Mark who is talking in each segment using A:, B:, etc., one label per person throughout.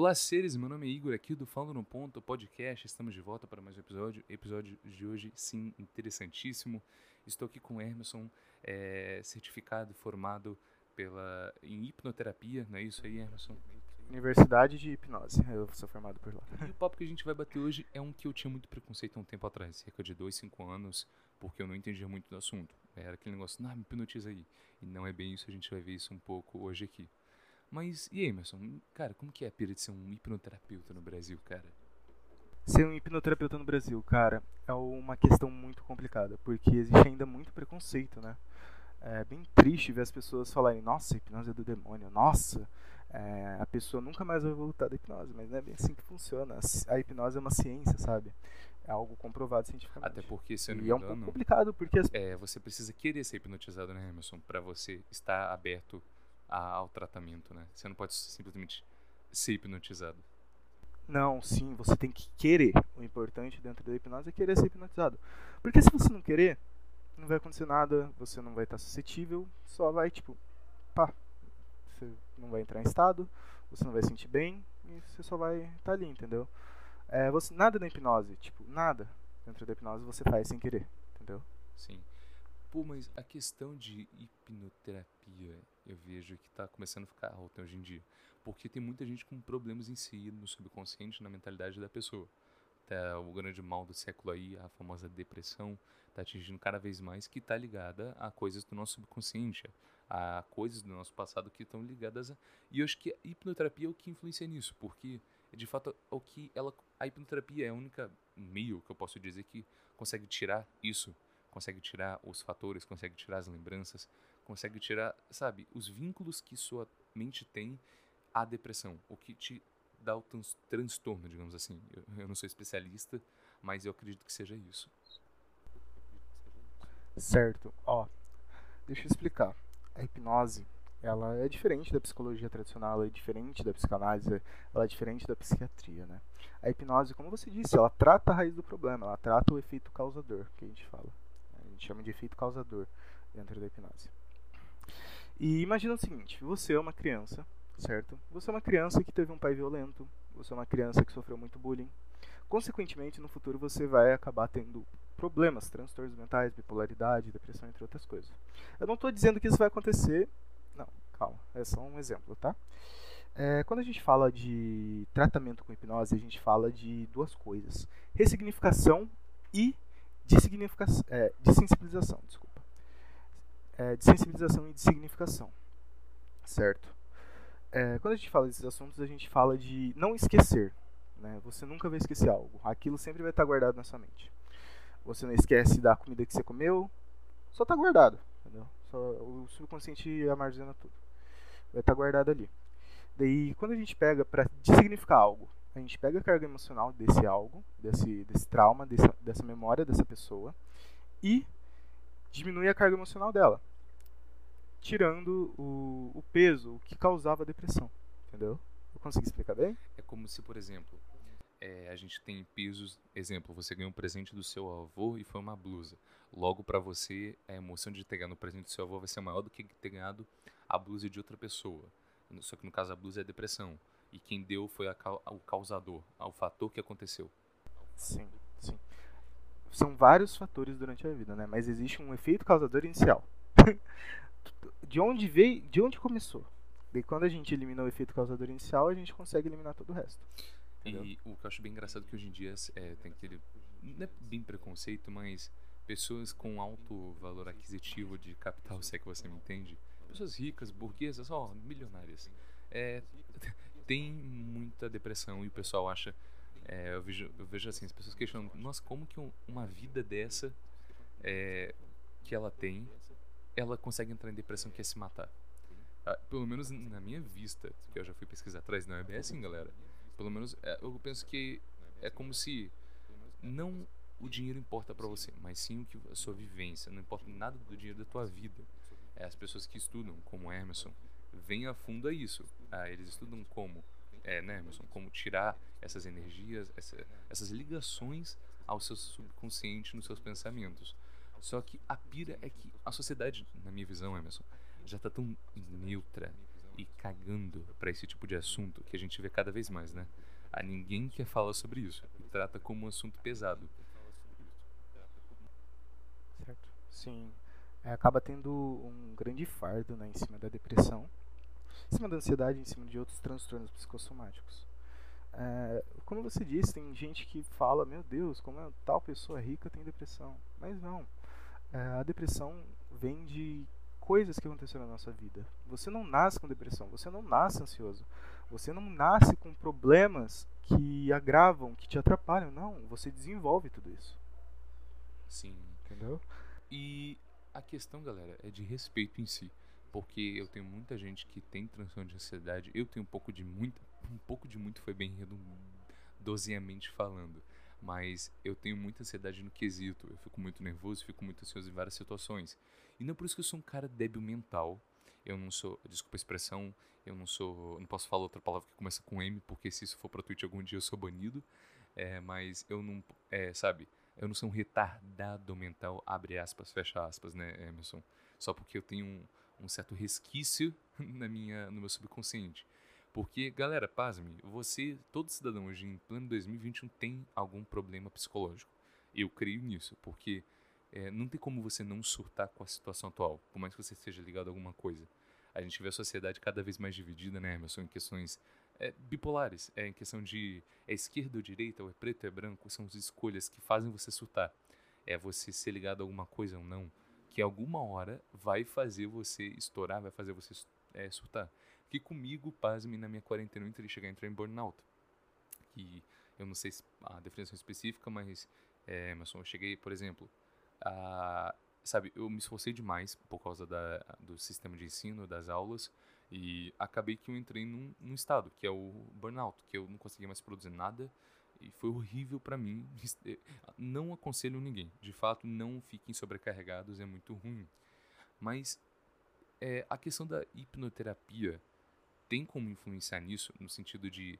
A: Olá, seres, meu nome é Igor, aqui do Falando no Ponto Podcast. Estamos de volta para mais um episódio. Episódio de hoje, sim, interessantíssimo. Estou aqui com o Emerson, é, certificado formado pela, em hipnoterapia, não é isso aí, Emerson?
B: Universidade de Hipnose, eu sou formado por lá.
A: E o papo que a gente vai bater hoje é um que eu tinha muito preconceito há um tempo atrás, cerca de dois, cinco anos, porque eu não entendia muito do assunto. Era aquele negócio, não, me hipnotiza aí. E não é bem isso, a gente vai ver isso um pouco hoje aqui. Mas, e aí, Emerson, cara, como que é a pira de ser um hipnoterapeuta no Brasil, cara?
B: Ser um hipnoterapeuta no Brasil, cara, é uma questão muito complicada, porque existe ainda muito preconceito, né? É bem triste ver as pessoas falarem, nossa, hipnose é do demônio, nossa, é, a pessoa nunca mais vai voltar da hipnose, mas não é bem assim que funciona. A hipnose é uma ciência, sabe? É algo comprovado cientificamente.
A: Até porque, se eu não
B: e
A: me
B: é um
A: engano,
B: pouco complicado, porque as...
A: é, você precisa querer ser hipnotizado, né, Emerson? Pra você estar aberto a- ao tratamento, né? Você não pode simplesmente ser hipnotizado.
B: Não, sim, você tem que querer. O importante dentro da hipnose é querer ser hipnotizado. Porque se você não querer, não vai acontecer nada, você não vai estar suscetível, só vai, tipo, pá, você não vai entrar em estado, você não vai se sentir bem e você só vai estar ali, entendeu? É, você, nada na hipnose, tipo, nada dentro da hipnose você faz sem querer, entendeu?
A: Sim. Pô, mas a questão de hipnoterapia, eu vejo que tá começando a ficar alta hoje em dia. Porque tem muita gente com problemas em si, no subconsciente, na mentalidade da pessoa. Tá, o grande mal do século aí, a famosa depressão, tá atingindo cada vez mais, que tá ligada a coisas do nosso subconsciente, a coisas do nosso passado que estão ligadas a... E eu acho que a hipnoterapia é o que influencia nisso, porque, de fato, é o que ela... A hipnoterapia é a única meio que eu posso dizer que consegue tirar isso consegue tirar os fatores, consegue tirar as lembranças, consegue tirar, sabe, os vínculos que sua mente tem à depressão, o que te dá o trans transtorno, digamos assim. Eu, eu não sou especialista, mas eu acredito que seja isso.
B: Certo. Ó, deixa eu explicar. A hipnose, ela é diferente da psicologia tradicional, ela é diferente da psicanálise, ela é diferente da psiquiatria, né? A hipnose, como você disse, ela trata a raiz do problema, ela trata o efeito causador, que a gente fala. A gente chama de efeito causador dentro da hipnose. E imagina o seguinte, você é uma criança, certo? Você é uma criança que teve um pai violento, você é uma criança que sofreu muito bullying. Consequentemente, no futuro você vai acabar tendo problemas, transtornos mentais, bipolaridade, depressão, entre outras coisas. Eu não estou dizendo que isso vai acontecer. Não, calma, é só um exemplo, tá? É, quando a gente fala de tratamento com hipnose, a gente fala de duas coisas: ressignificação e de, significação, é. Desculpa. É, de sensibilização e de significação. Certo? É, quando a gente fala desses assuntos, a gente fala de não esquecer. Né? Você nunca vai esquecer algo. Aquilo sempre vai estar guardado na sua mente. Você não esquece da comida que você comeu, só está guardado. Entendeu? Só, o subconsciente armazena tudo. Vai estar guardado ali. Daí, quando a gente pega para designificar algo, a gente pega a carga emocional desse algo, desse, desse trauma, dessa, dessa memória dessa pessoa, e diminui a carga emocional dela, tirando o, o peso, o que causava a depressão. Entendeu? Eu consegui explicar bem?
A: É como se, por exemplo, é, a gente tem pesos. Exemplo, você ganhou um presente do seu avô e foi uma blusa. Logo, para você, a emoção de ter ganhado o presente do seu avô vai ser maior do que ter ganhado a blusa de outra pessoa. Só que no caso, a blusa é a depressão. E quem deu foi a, o causador, o fator que aconteceu.
B: Sim, sim. São vários fatores durante a vida, né? Mas existe um efeito causador inicial. de onde veio, de onde começou? Daí quando a gente elimina o efeito causador inicial, a gente consegue eliminar todo o resto. Entendeu?
A: E o que eu acho bem engraçado que hoje em dia é, tem aquele. Não é bem preconceito, mas pessoas com alto valor aquisitivo de capital, se é que você me entende. Pessoas ricas, burguesas, ó, milionárias. É, tem muita depressão e o pessoal acha. É, eu, vejo, eu vejo assim, as pessoas questionam, nossa, como que um, uma vida dessa é, que ela tem, ela consegue entrar em depressão que é se matar? Ah, pelo menos na minha vista, que eu já fui pesquisar atrás, não é bem assim, galera. Pelo menos é, eu penso que é como se não o dinheiro importa para você, mas sim o que a sua vivência, não importa nada do dinheiro da tua vida. É, as pessoas que estudam, como Emerson, vêm a fundo a isso. Ah, eles estudam como, é, né, Emerson, como tirar essas energias, essa, essas ligações ao seu subconsciente nos seus pensamentos. Só que a pira é que a sociedade, na minha visão, Emerson, já está tão neutra e cagando para esse tipo de assunto que a gente vê cada vez mais, né? A ninguém quer falar sobre isso e trata como um assunto pesado.
B: Certo. Sim. É, acaba tendo um grande fardo né, em cima da depressão, em cima da ansiedade, em cima de outros transtornos psicossomáticos. É, como você disse, tem gente que fala, meu Deus, como é, tal pessoa rica tem depressão. Mas não. É, a depressão vem de coisas que aconteceram na nossa vida. Você não nasce com depressão, você não nasce ansioso. Você não nasce com problemas que agravam, que te atrapalham. Não, você desenvolve tudo isso.
A: Sim.
B: Entendeu?
A: E a questão, galera, é de respeito em si. Porque eu tenho muita gente que tem transtorno de ansiedade. Eu tenho um pouco de muito. Um pouco de muito foi bem redondosamente falando. Mas eu tenho muita ansiedade no quesito. Eu fico muito nervoso, fico muito ansioso em várias situações. E não é por isso que eu sou um cara débil mental. Eu não sou, desculpa a expressão, eu não sou, não posso falar outra palavra que começa com M, porque se isso for pra Twitch algum dia eu sou banido. É, mas eu não, é, sabe, eu não sou um retardado mental, abre aspas, fecha aspas, né, Emerson? Só porque eu tenho um, um certo resquício na minha, no meu subconsciente. Porque, galera, pasme, você, todo cidadão hoje em pleno 2021 tem algum problema psicológico. Eu creio nisso, porque é, não tem como você não surtar com a situação atual, por mais que você esteja ligado a alguma coisa. A gente vê a sociedade cada vez mais dividida, né, Emerson, em questões é, bipolares. É em questão de é esquerda ou direita, ou é preto ou é branco, são as escolhas que fazem você surtar. É você ser ligado a alguma coisa ou não, que alguma hora vai fazer você estourar, vai fazer você é, surtar. Que comigo, pasme, na minha quarentena eu entrei, chegar a entrar em burnout. Que eu não sei a definição específica, mas, é, Emerson, eu cheguei, por exemplo, a, sabe, eu me esforcei demais por causa da, do sistema de ensino, das aulas, e acabei que eu entrei num, num estado, que é o burnout, que eu não conseguia mais produzir nada, e foi horrível para mim. Não aconselho ninguém, de fato, não fiquem sobrecarregados, é muito ruim. Mas é, a questão da hipnoterapia tem como influenciar nisso, no sentido de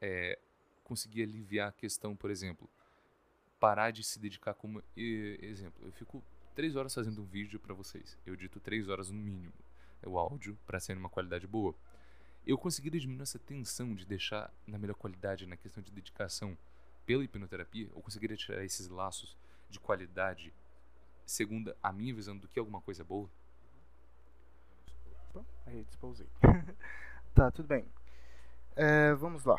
A: é, conseguir aliviar a questão, por exemplo, parar de se dedicar como exemplo. Eu fico três horas fazendo um vídeo para vocês. Eu dito três horas no mínimo o áudio para ser uma qualidade boa. Eu consegui diminuir essa tensão de deixar na melhor qualidade na questão de dedicação pela hipnoterapia. Eu conseguiria tirar esses laços de qualidade segundo a minha visão do que alguma coisa boa.
B: Bom, aí disposei. tá, tudo bem. É, vamos lá.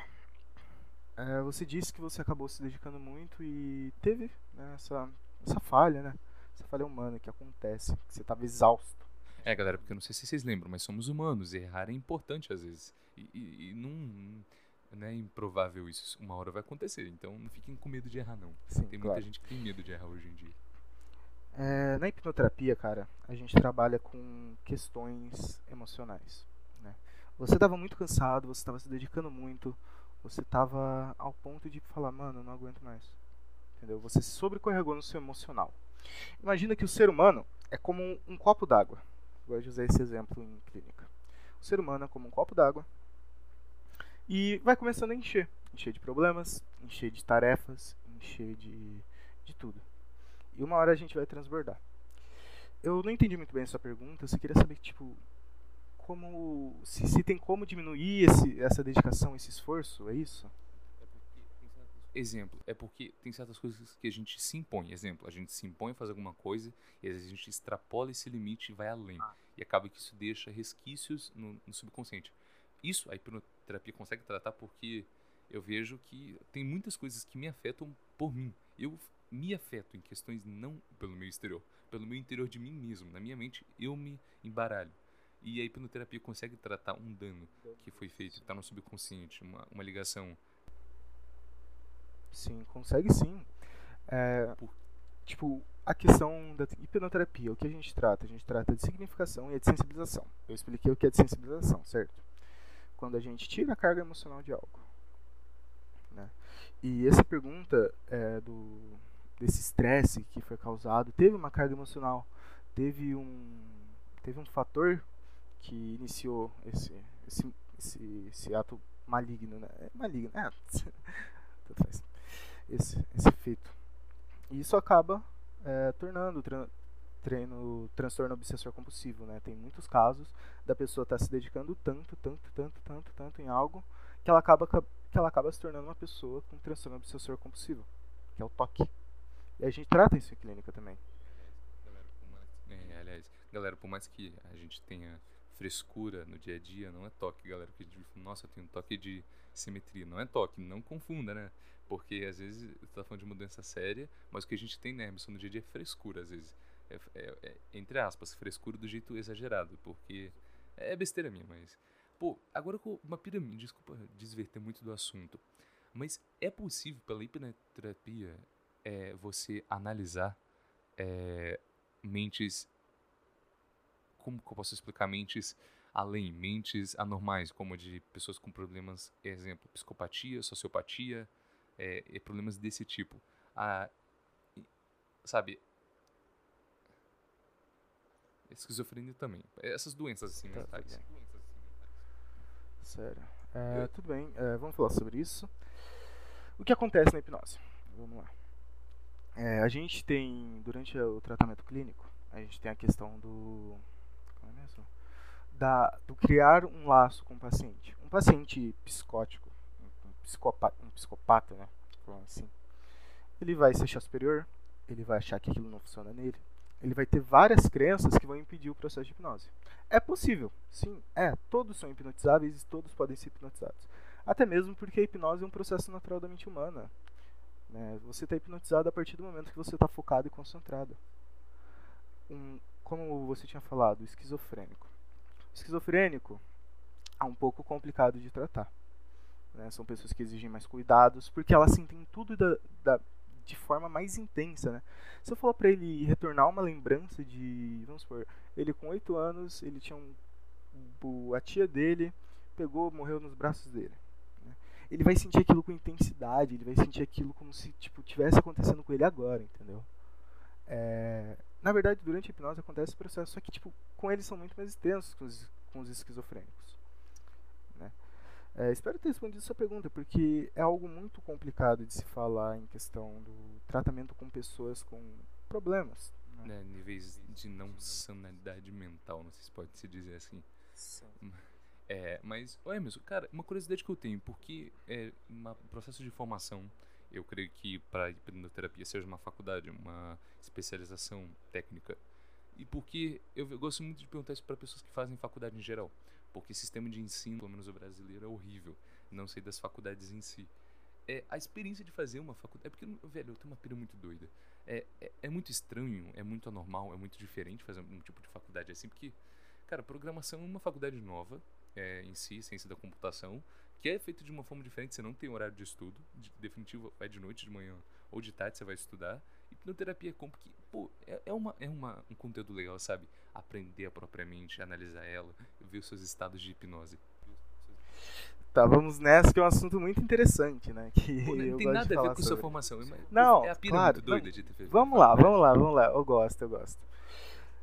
B: É, você disse que você acabou se dedicando muito e teve né, essa, essa falha, né? Essa falha humana que acontece, que você estava exausto.
A: É, galera, porque eu não sei se vocês lembram, mas somos humanos e errar é importante às vezes. E, e, e não, não é improvável isso. Uma hora vai acontecer, então não fiquem com medo de errar, não.
B: Sim,
A: tem
B: claro.
A: muita gente que tem medo de errar hoje em dia.
B: É, na hipnoterapia, cara, a gente trabalha com questões emocionais. Né? Você estava muito cansado, você estava se dedicando muito, você estava ao ponto de falar, mano, eu não aguento mais. Entendeu? Você se sobrecarregou no seu emocional. Imagina que o ser humano é como um, um copo d'água. Gosto de usar esse exemplo em clínica. O ser humano é como um copo d'água e vai começando a encher. Encher de problemas, encher de tarefas, encher de, de tudo. E uma hora a gente vai transbordar. Eu não entendi muito bem a sua pergunta. Você queria saber, tipo, como se, se tem como diminuir esse, essa dedicação, esse esforço, é isso?
A: Exemplo, é porque tem certas coisas que a gente se impõe. Exemplo, a gente se impõe a fazer alguma coisa e às vezes a gente extrapola esse limite e vai além. Ah. E acaba que isso deixa resquícios no, no subconsciente. Isso a hipnoterapia consegue tratar porque eu vejo que tem muitas coisas que me afetam por mim. Eu me afeto em questões não pelo meu exterior, pelo meu interior de mim mesmo. Na minha mente, eu me embaralho. E a hipnoterapia consegue tratar um dano que foi feito, está no subconsciente, uma, uma ligação
B: Sim, consegue sim. É, tipo, a questão da hipnoterapia, o que a gente trata? A gente trata de significação e de sensibilização. Eu expliquei o que é de sensibilização, certo? Quando a gente tira a carga emocional de algo. Né? E essa pergunta é, do, desse estresse que foi causado, teve uma carga emocional, teve um, teve um fator que iniciou esse, esse, esse, esse ato maligno, né? É maligno, é, tanto faz esse, esse efeito. E isso acaba é, tornando, treino transtorno obsessor compulsivo, né? Tem muitos casos da pessoa estar tá se dedicando tanto, tanto, tanto, tanto, tanto em algo que ela acaba que ela acaba se tornando uma pessoa com transtorno obsessor compulsivo, que é o toque. E a gente trata isso em clínica também.
A: É, aliás, galera, por mais que a gente tenha frescura no dia a dia, não é toque, galera. Que nossa, eu tenho um toque de simetria. Não é toque, não confunda, né? Porque às vezes você tá falando de mudança séria, mas o que a gente tem, né, Emerson, no dia a dia é frescura, às vezes. É, é, é, entre aspas, frescura do jeito exagerado, porque é besteira minha, mas. Pô, agora com uma pirâmide, desculpa desverter muito do assunto, mas é possível pela hipnoterapia é, você analisar é, mentes. Como que eu posso explicar? Mentes além, mentes anormais, como de pessoas com problemas, exemplo, psicopatia, sociopatia, é, e problemas desse tipo. Ah, sabe, esquizofrenia também. Essas doenças assim tá, mentais.
B: Sério. É, tudo bem, é, vamos falar sobre isso. O que acontece na hipnose? Vamos lá. É, a gente tem, durante o tratamento clínico, a gente tem a questão do. Como é mesmo? Da, do criar um laço com o paciente. Um paciente psicótico, psicopata, um psicopata né? Assim, ele vai se achar superior, ele vai achar que aquilo não funciona nele, ele vai ter várias crenças que vão impedir o processo de hipnose. É possível, sim, é. Todos são hipnotizáveis e todos podem ser hipnotizados. Até mesmo porque a hipnose é um processo natural da mente humana. Né? Você está hipnotizado a partir do momento que você está focado e concentrado. Um, como você tinha falado, esquizofrênico. O esquizofrênico é um pouco complicado de tratar. Né? São pessoas que exigem mais cuidados, porque elas sentem tudo da, da de forma mais intensa, né? Se eu falar para ele retornar uma lembrança de, vamos supor, ele com 8 anos, ele tinha um, a tia dele pegou, morreu nos braços dele. Né? Ele vai sentir aquilo com intensidade, ele vai sentir aquilo como se tipo tivesse acontecendo com ele agora, entendeu? É, na verdade, durante a hipnose acontece esse processo, só que tipo com eles são muito mais extensos com os, com os esquizofrênicos. É, espero ter respondido sua pergunta, porque é algo muito complicado de se falar em questão do tratamento com pessoas com problemas.
A: Né? É, níveis de não sanidade mental, não sei se pode se dizer assim. Sim. É, mas, ô Emerson, cara, uma curiosidade que eu tenho, porque é um processo de formação, eu creio que para hipnoterapia seja uma faculdade, uma especialização técnica. E porque eu gosto muito de perguntar isso para pessoas que fazem faculdade em geral porque sistema de ensino, pelo menos o brasileiro, é horrível. Não sei das faculdades em si. É, a experiência de fazer uma faculdade. É porque, velho, eu tenho uma pira muito doida. É, é, é, muito estranho, é muito anormal, é muito diferente fazer um tipo de faculdade assim, porque, cara, programação é uma faculdade nova é, em si, ciência da computação, que é feita de uma forma diferente. Você não tem horário de estudo, de, definitivo, vai de noite, de manhã ou de tarde você vai estudar. Hipnoterapia é como que, pô, é, é, uma, é uma, um conteúdo legal, sabe? Aprender propriamente, analisar ela, ver os seus estados de hipnose.
B: Tá, vamos nessa que é um assunto muito interessante, né? Que
A: Pô, não tem nada a ver com sobre. sua formação.
B: Não,
A: é
B: a pira claro,
A: muito doida não, de ter feito.
B: Vamos lá, vamos lá, vamos lá. Eu gosto, eu gosto.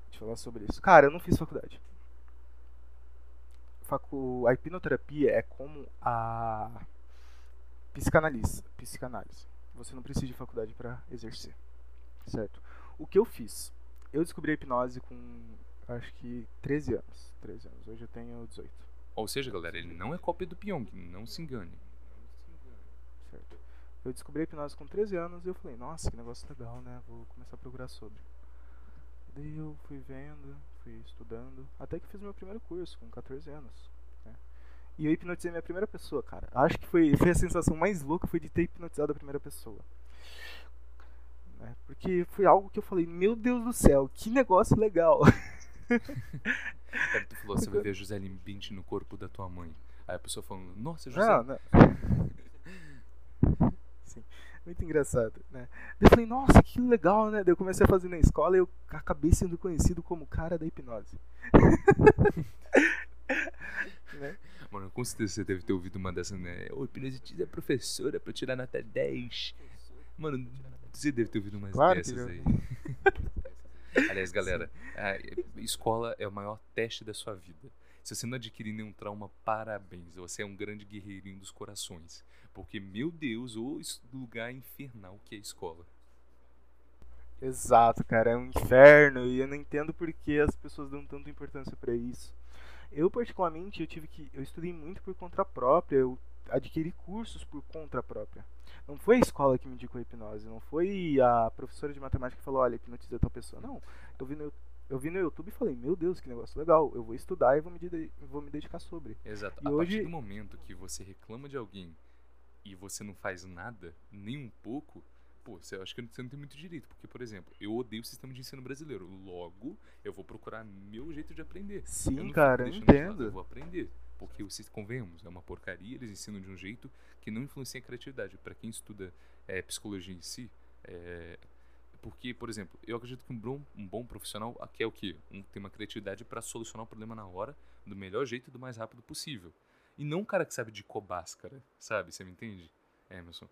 B: Deixa eu falar sobre isso. Cara, eu não fiz faculdade. Facu... A hipnoterapia é como a psicanálise. psicanálise. Você não precisa de faculdade para exercer certo? O que eu fiz? Eu descobri a hipnose com, acho que 13 anos. 13 anos. Hoje eu tenho 18.
A: Ou seja, galera, ele não é cópia do Pyong, não se engane.
B: Certo. Eu descobri a hipnose com 13 anos e eu falei, nossa, que negócio legal, né? Vou começar a procurar sobre. Daí eu fui vendo, fui estudando, até que fiz meu primeiro curso com 14 anos. Né? E eu hipnotizei minha primeira pessoa, cara. Acho que foi, foi a sensação mais louca foi de ter hipnotizado a primeira pessoa. Né? Porque foi algo que eu falei, meu Deus do céu, que negócio legal.
A: Cara, tu falou, você vai ver a José Bint no corpo da tua mãe. Aí a pessoa falando, nossa, José.
B: Não, não. Sim, muito engraçado, né? eu falei, nossa, que legal, né? Daí eu comecei a fazer na escola e eu acabei sendo conhecido como cara da hipnose.
A: né? Mano, com certeza você deve ter ouvido uma dessas, né? O hipnose é professora pra tirar nota 10. Mano, você deve ter ouvido umas claro dessas aí. Aliás, galera, a escola é o maior teste da sua vida. Se você não adquirir nenhum trauma, parabéns. Você é um grande guerreirinho dos corações. Porque, meu Deus, o lugar infernal que é a escola.
B: Exato, cara, é um inferno e eu não entendo por que as pessoas dão tanta importância para isso. Eu particularmente, eu tive que eu estudei muito por conta própria, eu adquiri cursos por conta própria. Não foi a escola que me indicou a hipnose, não foi a professora de matemática que falou, olha, hipnotiza tal pessoa. Não, eu vi no, eu vi no YouTube e falei, meu Deus, que negócio legal, eu vou estudar e vou me, de, vou me dedicar sobre.
A: Exato.
B: E
A: a
B: hoje-
A: partir do momento que você reclama de alguém e você não faz nada, nem um pouco, pô, você, acho que você não tem muito direito. Porque, por exemplo, eu odeio o sistema de ensino brasileiro. Logo, eu vou procurar meu jeito de aprender.
B: Sim, cara, eu
A: lado, Eu
B: entendo.
A: vou aprender. Porque, vocês convenhamos, é uma porcaria, eles ensinam de um jeito que não influencia a criatividade. Pra quem estuda é, psicologia em si, é, porque, por exemplo, eu acredito que um bom, um bom profissional quer o quê? Um, tem uma criatividade pra solucionar o problema na hora, do melhor jeito e do mais rápido possível. E não um cara que sabe de cobáscara, sabe? Você me entende, Emerson? É,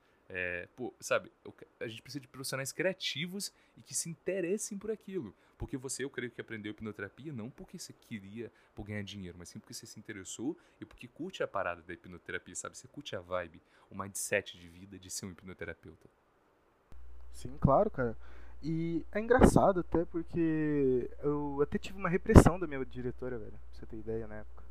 A: pô, sabe, eu a gente precisa de profissionais criativos e que se interessem por aquilo. Porque você, eu creio que aprendeu hipnoterapia não porque você queria por ganhar dinheiro, mas sim porque você se interessou e porque curte a parada da hipnoterapia, sabe? Você curte a vibe, o mindset de vida de ser um hipnoterapeuta.
B: Sim, claro, cara. E é engraçado até porque eu até tive uma repressão da minha diretora, velho. Pra você ter ideia na época.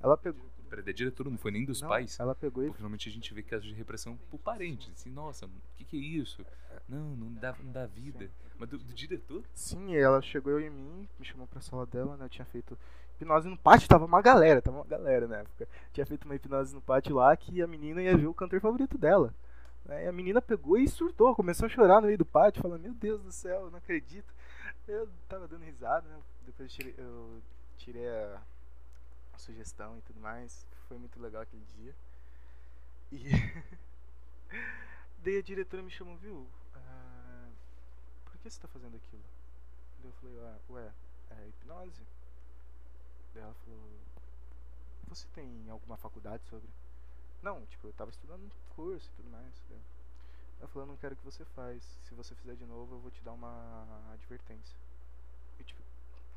B: Ela pegou.
A: Peraí, da diretora não foi nem dos
B: Não,
A: pais?
B: Ela pegou e
A: Porque normalmente a gente vê casos de repressão por parentes. Assim, nossa, o que, que é isso? Não, não dá, não dá vida. Mas do, do diretor?
B: Sim, ela chegou em mim, me chamou pra sala dela, né? Eu tinha feito hipnose no pátio, tava uma galera, tava uma galera na época. Tinha feito uma hipnose no pátio lá que a menina ia ver o cantor favorito dela. Né? E a menina pegou e surtou, começou a chorar no meio do pátio, falando, meu Deus do céu, eu não acredito. Eu tava dando risada, né? Depois eu tirei, eu tirei a sugestão e tudo mais. Foi muito legal aquele dia. E daí a diretora me chamou, viu? ah, por que você tá fazendo aquilo? Daí eu falei, ah, ué, é hipnose? Daí ela falou, você tem alguma faculdade sobre? Não, tipo, eu tava estudando um curso e tudo mais. Daí Ela falou, eu não quero que você faz. Se você fizer de novo, eu vou te dar uma advertência. E tipo,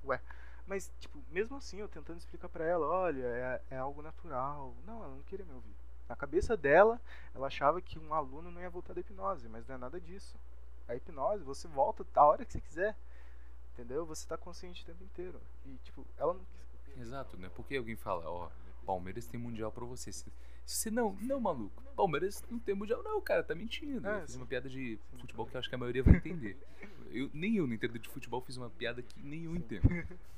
B: ué. Mas, tipo, mesmo assim, eu tentando explicar pra ela, olha, é, é algo natural. Não, ela não queria me ouvir. Na cabeça dela, ela achava que um aluno não ia voltar da hipnose, mas não é nada disso. A hipnose, você volta a hora que você quiser. Entendeu? Você tá consciente o tempo inteiro. E, tipo, ela não quis.
A: Exato, né? Porque alguém fala, ó, Palmeiras tem mundial pra você. Se você não, não, maluco, Palmeiras não tem mundial, não, cara, tá mentindo.
B: É,
A: eu fiz
B: sim.
A: uma piada de futebol que eu acho que a maioria vai entender. Eu, nem eu não entendo de futebol, fiz uma piada que nem eu entendo.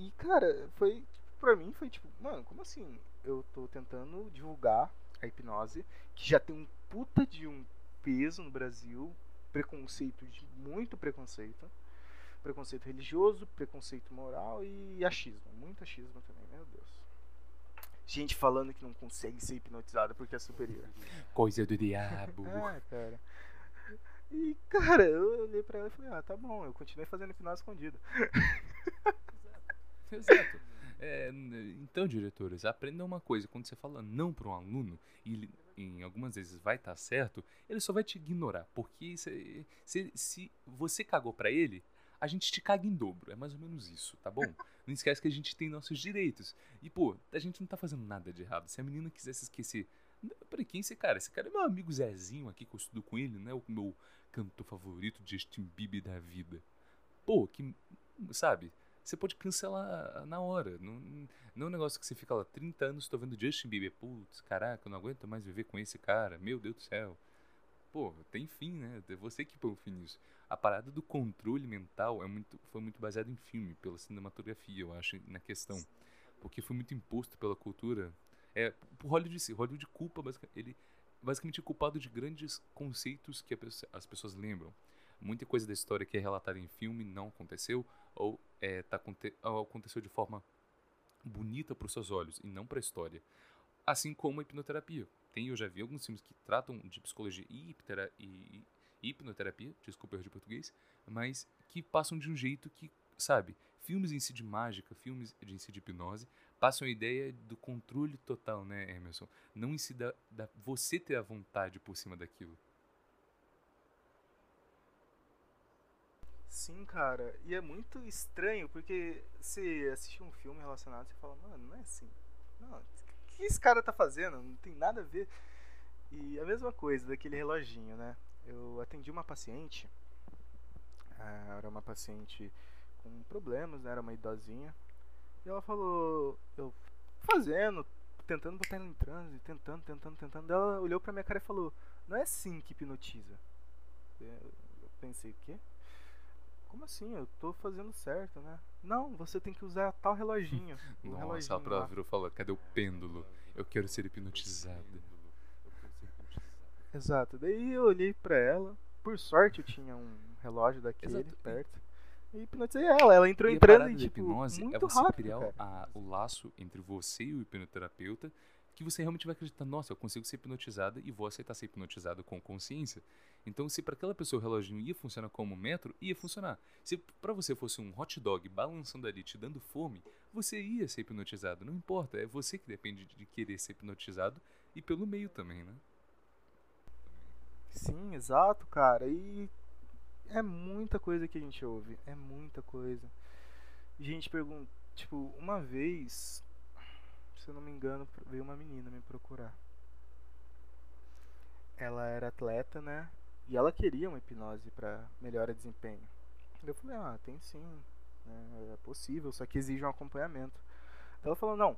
B: E, cara, foi. Pra mim, foi tipo, mano, como assim? Eu tô tentando divulgar a hipnose, que já tem um puta de um peso no Brasil, preconceito de muito preconceito. Preconceito religioso, preconceito moral e achismo. Muito achismo também, meu Deus. Gente falando que não consegue ser hipnotizada porque é superior.
A: Coisa do diabo.
B: Ah, cara. E, cara, eu olhei pra ela e falei, ah, tá bom, eu continuei fazendo hipnose escondida.
A: Exato. É, então, diretores, aprendam uma coisa. Quando você fala não para um aluno, e ele, em algumas vezes vai estar certo, ele só vai te ignorar. Porque se, se, se você cagou para ele, a gente te caga em dobro. É mais ou menos isso, tá bom? Não esquece que a gente tem nossos direitos. E, pô, a gente não tá fazendo nada de errado. Se a menina quisesse esquecer. Peraí, quem é esse cara? Esse cara é meu amigo Zezinho aqui, que eu estudo com ele, né? O meu cantor favorito, Justin Bieber da vida. Pô, que. Sabe? Você pode cancelar na hora. Não, não é um negócio que você fica lá 30 anos, tô vendo Justin Bieber. Putz, caraca, eu não aguento mais viver com esse cara. Meu Deus do céu. Pô, tem fim, né? É você que põe o fim nisso. A parada do controle mental é muito, foi muito baseada em filme, pela cinematografia, eu acho, na questão. Porque foi muito imposto pela cultura. É, por Hollywood, Hollywood culpa, basicamente, ele basicamente é culpado de grandes conceitos que as pessoas lembram. Muita coisa da história que é relatada em filme não aconteceu, ou, é, tá, aconteceu de forma bonita para os seus olhos e não para a história. Assim como a hipnoterapia. Tem, eu já vi alguns filmes que tratam de psicologia e, e- e hipnoterapia, desculpa erro de português, mas que passam de um jeito que, sabe, filmes em si de mágica, filmes de em si de hipnose, passam a ideia do controle total, né, Emerson? Não em si da, da você ter a vontade por cima daquilo.
B: Sim, cara. E é muito estranho, porque você assiste um filme relacionado e fala, mano, não é assim. Não, o que esse cara tá fazendo? Não tem nada a ver. E a mesma coisa daquele reloginho, né? Eu atendi uma paciente É, era uma paciente com problemas, né? Era uma idosinha. E ela falou, eu fazendo, tentando botar ela em transe, tentando, tentando, tentando. Ela olhou pra minha cara e falou, não é assim que hipnotiza. Eu pensei, o quê? Como assim? Eu tô fazendo certo, né? Não, você tem que usar tal reloginho.
A: Nossa, reloginho a prova virou falou, cadê o pêndulo? Eu quero ser hipnotizada.
B: Exato. Daí eu olhei pra ela. Por sorte eu tinha um relógio daquele Exato. perto. E hipnotizei ela. Ela entrou e entrando e, tipo, hipnose muito é
A: você
B: rápido,
A: criar a, o laço entre você e o hipnoterapeuta que você realmente vai acreditar, nossa, eu consigo ser hipnotizada e vou aceitar ser hipnotizado com consciência. Então, se para aquela pessoa o relógio ia funcionar como metro, ia funcionar. Se para você fosse um hot dog balançando ali, te dando fome, você ia ser hipnotizado. Não importa, é você que depende de querer ser hipnotizado e pelo meio também, né?
B: Sim, exato, cara. E é muita coisa que a gente ouve. É muita coisa. Gente pergunta, tipo, uma vez, eu não me engano, veio uma menina me procurar. Ela era atleta, né? E ela queria uma hipnose para melhorar desempenho. Eu falei, ah, tem sim, né? é possível, só que exige um acompanhamento. Ela falou, não,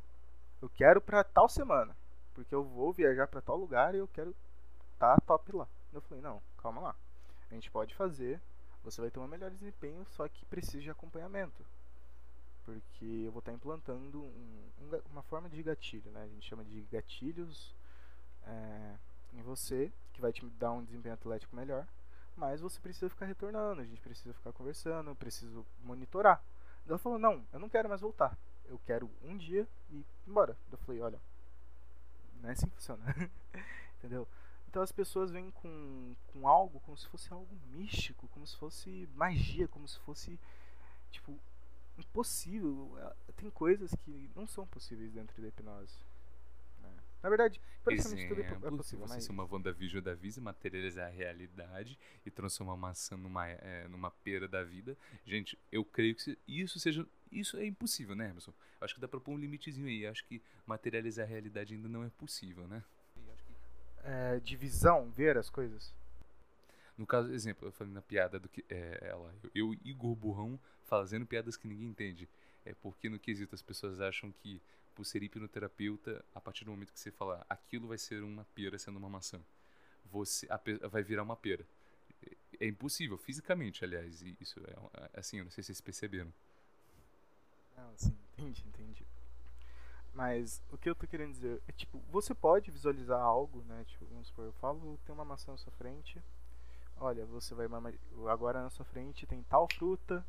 B: eu quero para tal semana, porque eu vou viajar para tal lugar e eu quero tá top lá. Eu falei, não, calma lá. A gente pode fazer, você vai ter um melhor desempenho, só que precisa de acompanhamento. Porque eu vou estar implantando um, um, uma forma de gatilho, né? A gente chama de gatilhos é, em você, que vai te dar um desempenho atlético melhor. Mas você precisa ficar retornando, a gente precisa ficar conversando, eu preciso monitorar. Ela falou, não, eu não quero mais voltar. Eu quero um dia e ir embora. Eu falei, olha, não é assim que funciona. Entendeu? Então as pessoas vêm com, com algo como se fosse algo místico, como se fosse magia, como se fosse tipo impossível. É, tem coisas que não são possíveis dentro da hipnose. Né? Na verdade, praticamente tudo é, é possível.
A: Você
B: mas...
A: ser uma WandaVision da vida, materializar a realidade e transformar a maçã numa, é, numa pera da vida. Gente, eu creio que isso seja. Isso é impossível, né, Emerson? Acho que dá pra pôr um limitezinho aí. Acho que materializar a realidade ainda não é possível, né?
B: é, de visão, ver as coisas?
A: No caso, exemplo, eu falei na piada do que é, ela, eu, Igor Burrão, fazendo piadas que ninguém entende. É porque no quesito as pessoas acham que por ser hipnoterapeuta, a partir do momento que você falar aquilo vai ser uma pera sendo uma maçã, você a, vai virar uma pera. É impossível, fisicamente, aliás. Isso é, é assim, eu não sei se vocês perceberam.
B: Não, sim, entendi, entendi. Mas o que eu tô querendo dizer é tipo, você pode visualizar algo, né? Tipo, vamos supor, eu falo, tem uma maçã na sua frente. Olha, você vai agora na sua frente tem tal fruta.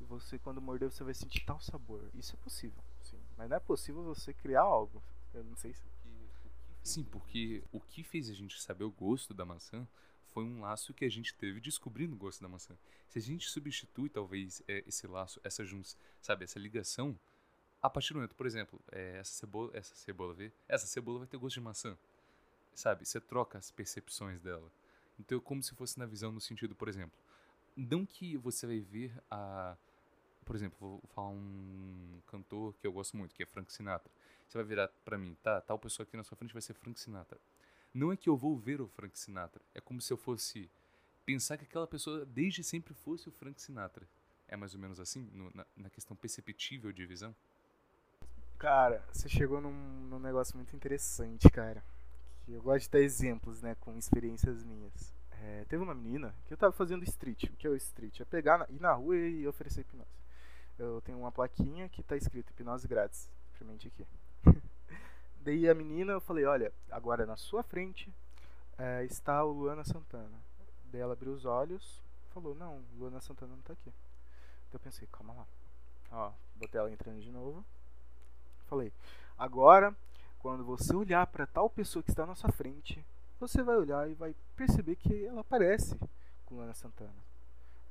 B: E você quando morder você vai sentir tal sabor. Isso é possível, sim. Mas não é possível você criar algo. Eu não sei se
A: Sim, porque o que fez a gente saber o gosto da maçã foi um laço que a gente teve descobrindo o gosto da maçã. Se a gente substitui talvez é, esse laço, essa junção, sabe, essa ligação a partir do momento, por exemplo, é, essa cebola, essa cebola, vê? Essa cebola vai ter gosto de maçã. Sabe? Você troca as percepções dela. Então, como se fosse na visão no sentido, por exemplo, não que você vai ver a por exemplo, vou falar um cantor que eu gosto muito, que é Frank Sinatra. Você vai virar para mim, tá? Tal pessoa aqui na sua frente vai ser Frank Sinatra. Não é que eu vou ver o Frank Sinatra, é como se eu fosse pensar que aquela pessoa desde sempre fosse o Frank Sinatra. É mais ou menos assim, no, na, na questão perceptível de visão?
B: Cara, você chegou num, num negócio muito interessante, cara. Que eu gosto de dar exemplos, né, com experiências minhas. É, teve uma menina que eu tava fazendo street. O que é o street? É pegar, ir na rua e oferecer hipnose. Eu tenho uma plaquinha que tá escrito hipnose grátis. Experimente aqui. Daí a menina, eu falei, olha, agora na sua frente é, está o Luana Santana. Daí ela abriu os olhos, falou, não, Luana Santana não tá aqui. Então eu pensei, calma lá. Ó, botei ela entrando de novo. Falei, agora, quando você olhar para tal pessoa que está na sua frente, você vai olhar e vai perceber que ela parece com Ana Santana.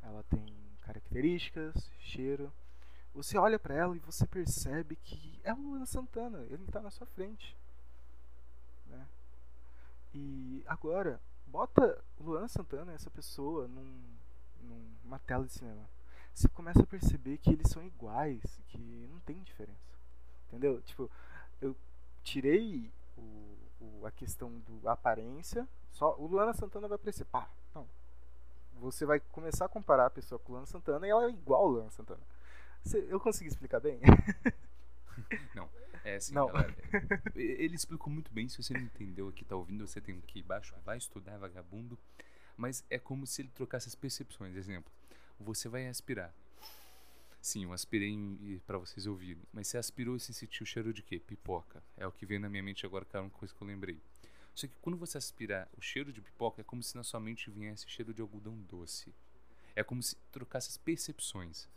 B: Ela tem características, cheiro. Você olha para ela e você percebe que é Luana Santana, ele está na sua frente. Né? E agora, bota Luana Santana, essa pessoa, num, numa tela de cinema. Você começa a perceber que eles são iguais, que não tem diferença. Entendeu? Tipo, eu tirei o, o, a questão do aparência. Só, o Luana Santana vai aparecer. Pá, não. você vai começar a comparar a pessoa com o Luan Santana e ela é igual ao Luan Santana. Você, eu consegui explicar bem?
A: Não. É assim,
B: Não.
A: galera. Ele explicou muito bem. Se você não entendeu aqui, tá ouvindo, você tem que ir baixo, vai estudar, vagabundo. Mas é como se ele trocasse as percepções. Exemplo, você vai aspirar. Sim, eu aspirei para vocês ouvirem. Mas você aspirou e você sentiu o cheiro de quê? Pipoca. É o que veio na minha mente agora, que era uma coisa que eu lembrei. Só que quando você aspirar o cheiro de pipoca, é como se na sua mente viesse cheiro de algodão doce. É como se trocasse as percepções.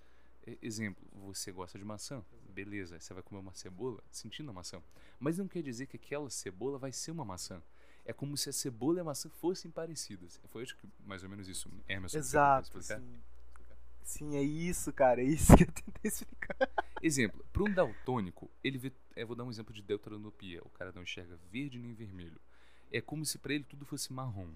A: Exemplo, você gosta de maçã, beleza, você vai comer uma cebola sentindo a maçã. Mas não quer dizer que aquela cebola vai ser uma maçã. É como se a cebola e a maçã fossem parecidas. Foi acho que mais ou menos isso, Emerson. você
B: Exato,
A: explicar?
B: sim. Sim, é isso, cara. É isso que eu tentei explicar.
A: Exemplo, para um daltônico, ele vê. Eu vou dar um exemplo de deuteranopia. O cara não enxerga verde nem vermelho. É como se para ele tudo fosse marrom.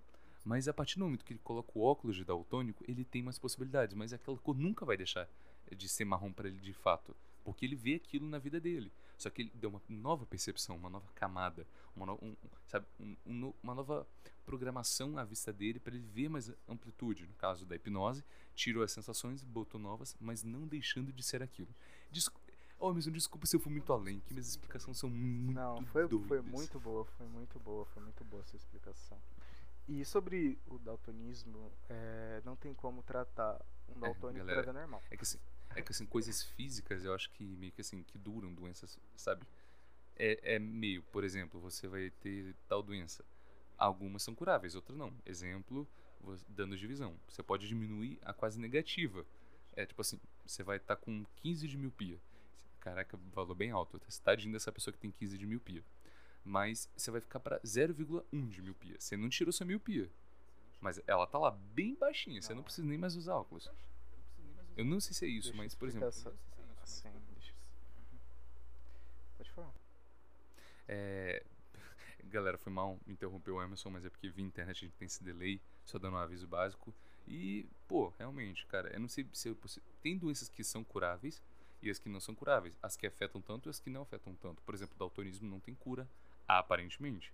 A: Mas a partir do momento que ele coloca o óculos de daltônico, ele tem mais possibilidades. Mas aquela cor nunca vai deixar de ser marrom para ele de fato. Porque ele vê aquilo na vida dele. Só que ele deu uma nova percepção, uma nova camada, uma, no- um- sabe, um- um uma nova programação à vista dele para ele ver mais amplitude. No caso da hipnose, tirou as sensações, botou novas, mas não deixando de ser aquilo. Desculpa, oh, mas desculpa se eu fui muito além, que minhas explicações são muito
B: Não, foi, foi muito boa, foi muito boa, foi muito boa essa explicação. E sobre o daltonismo, é, não tem como tratar um daltônico
A: galera,
B: pra ver normal.
A: É que assim, é que assim, coisas físicas eu acho que meio que assim, que duram doenças, sabe? É, é meio, por exemplo, você vai ter tal doença. Algumas são curáveis, outras não. Exemplo, danos de visão. Você pode diminuir a quase negativa. É tipo assim, você vai estar com 15 de miopia. Caraca, valor bem alto. Tadinho dessa pessoa que tem 15 de miopia. Mas você vai ficar para 0,1 de miopia. Você não tirou sua miopia. Mas ela tá lá bem baixinha. Você não
B: Não.
A: precisa nem mais usar óculos. Eu não sei se é isso,
B: Deixa
A: mas, por exemplo,
B: essa- Assim, deixa eu... Uhum. Pode falar.
A: é... galera, foi mal interromper o Emerson, mas é porque via internet a gente tem esse delay, só dando um aviso básico. E, pô, realmente, cara, eu não sei se eu tem doenças que são curáveis e as que não são curáveis, as que afetam tanto e as que não afetam tanto. Por exemplo, o daltonismo não tem cura, aparentemente,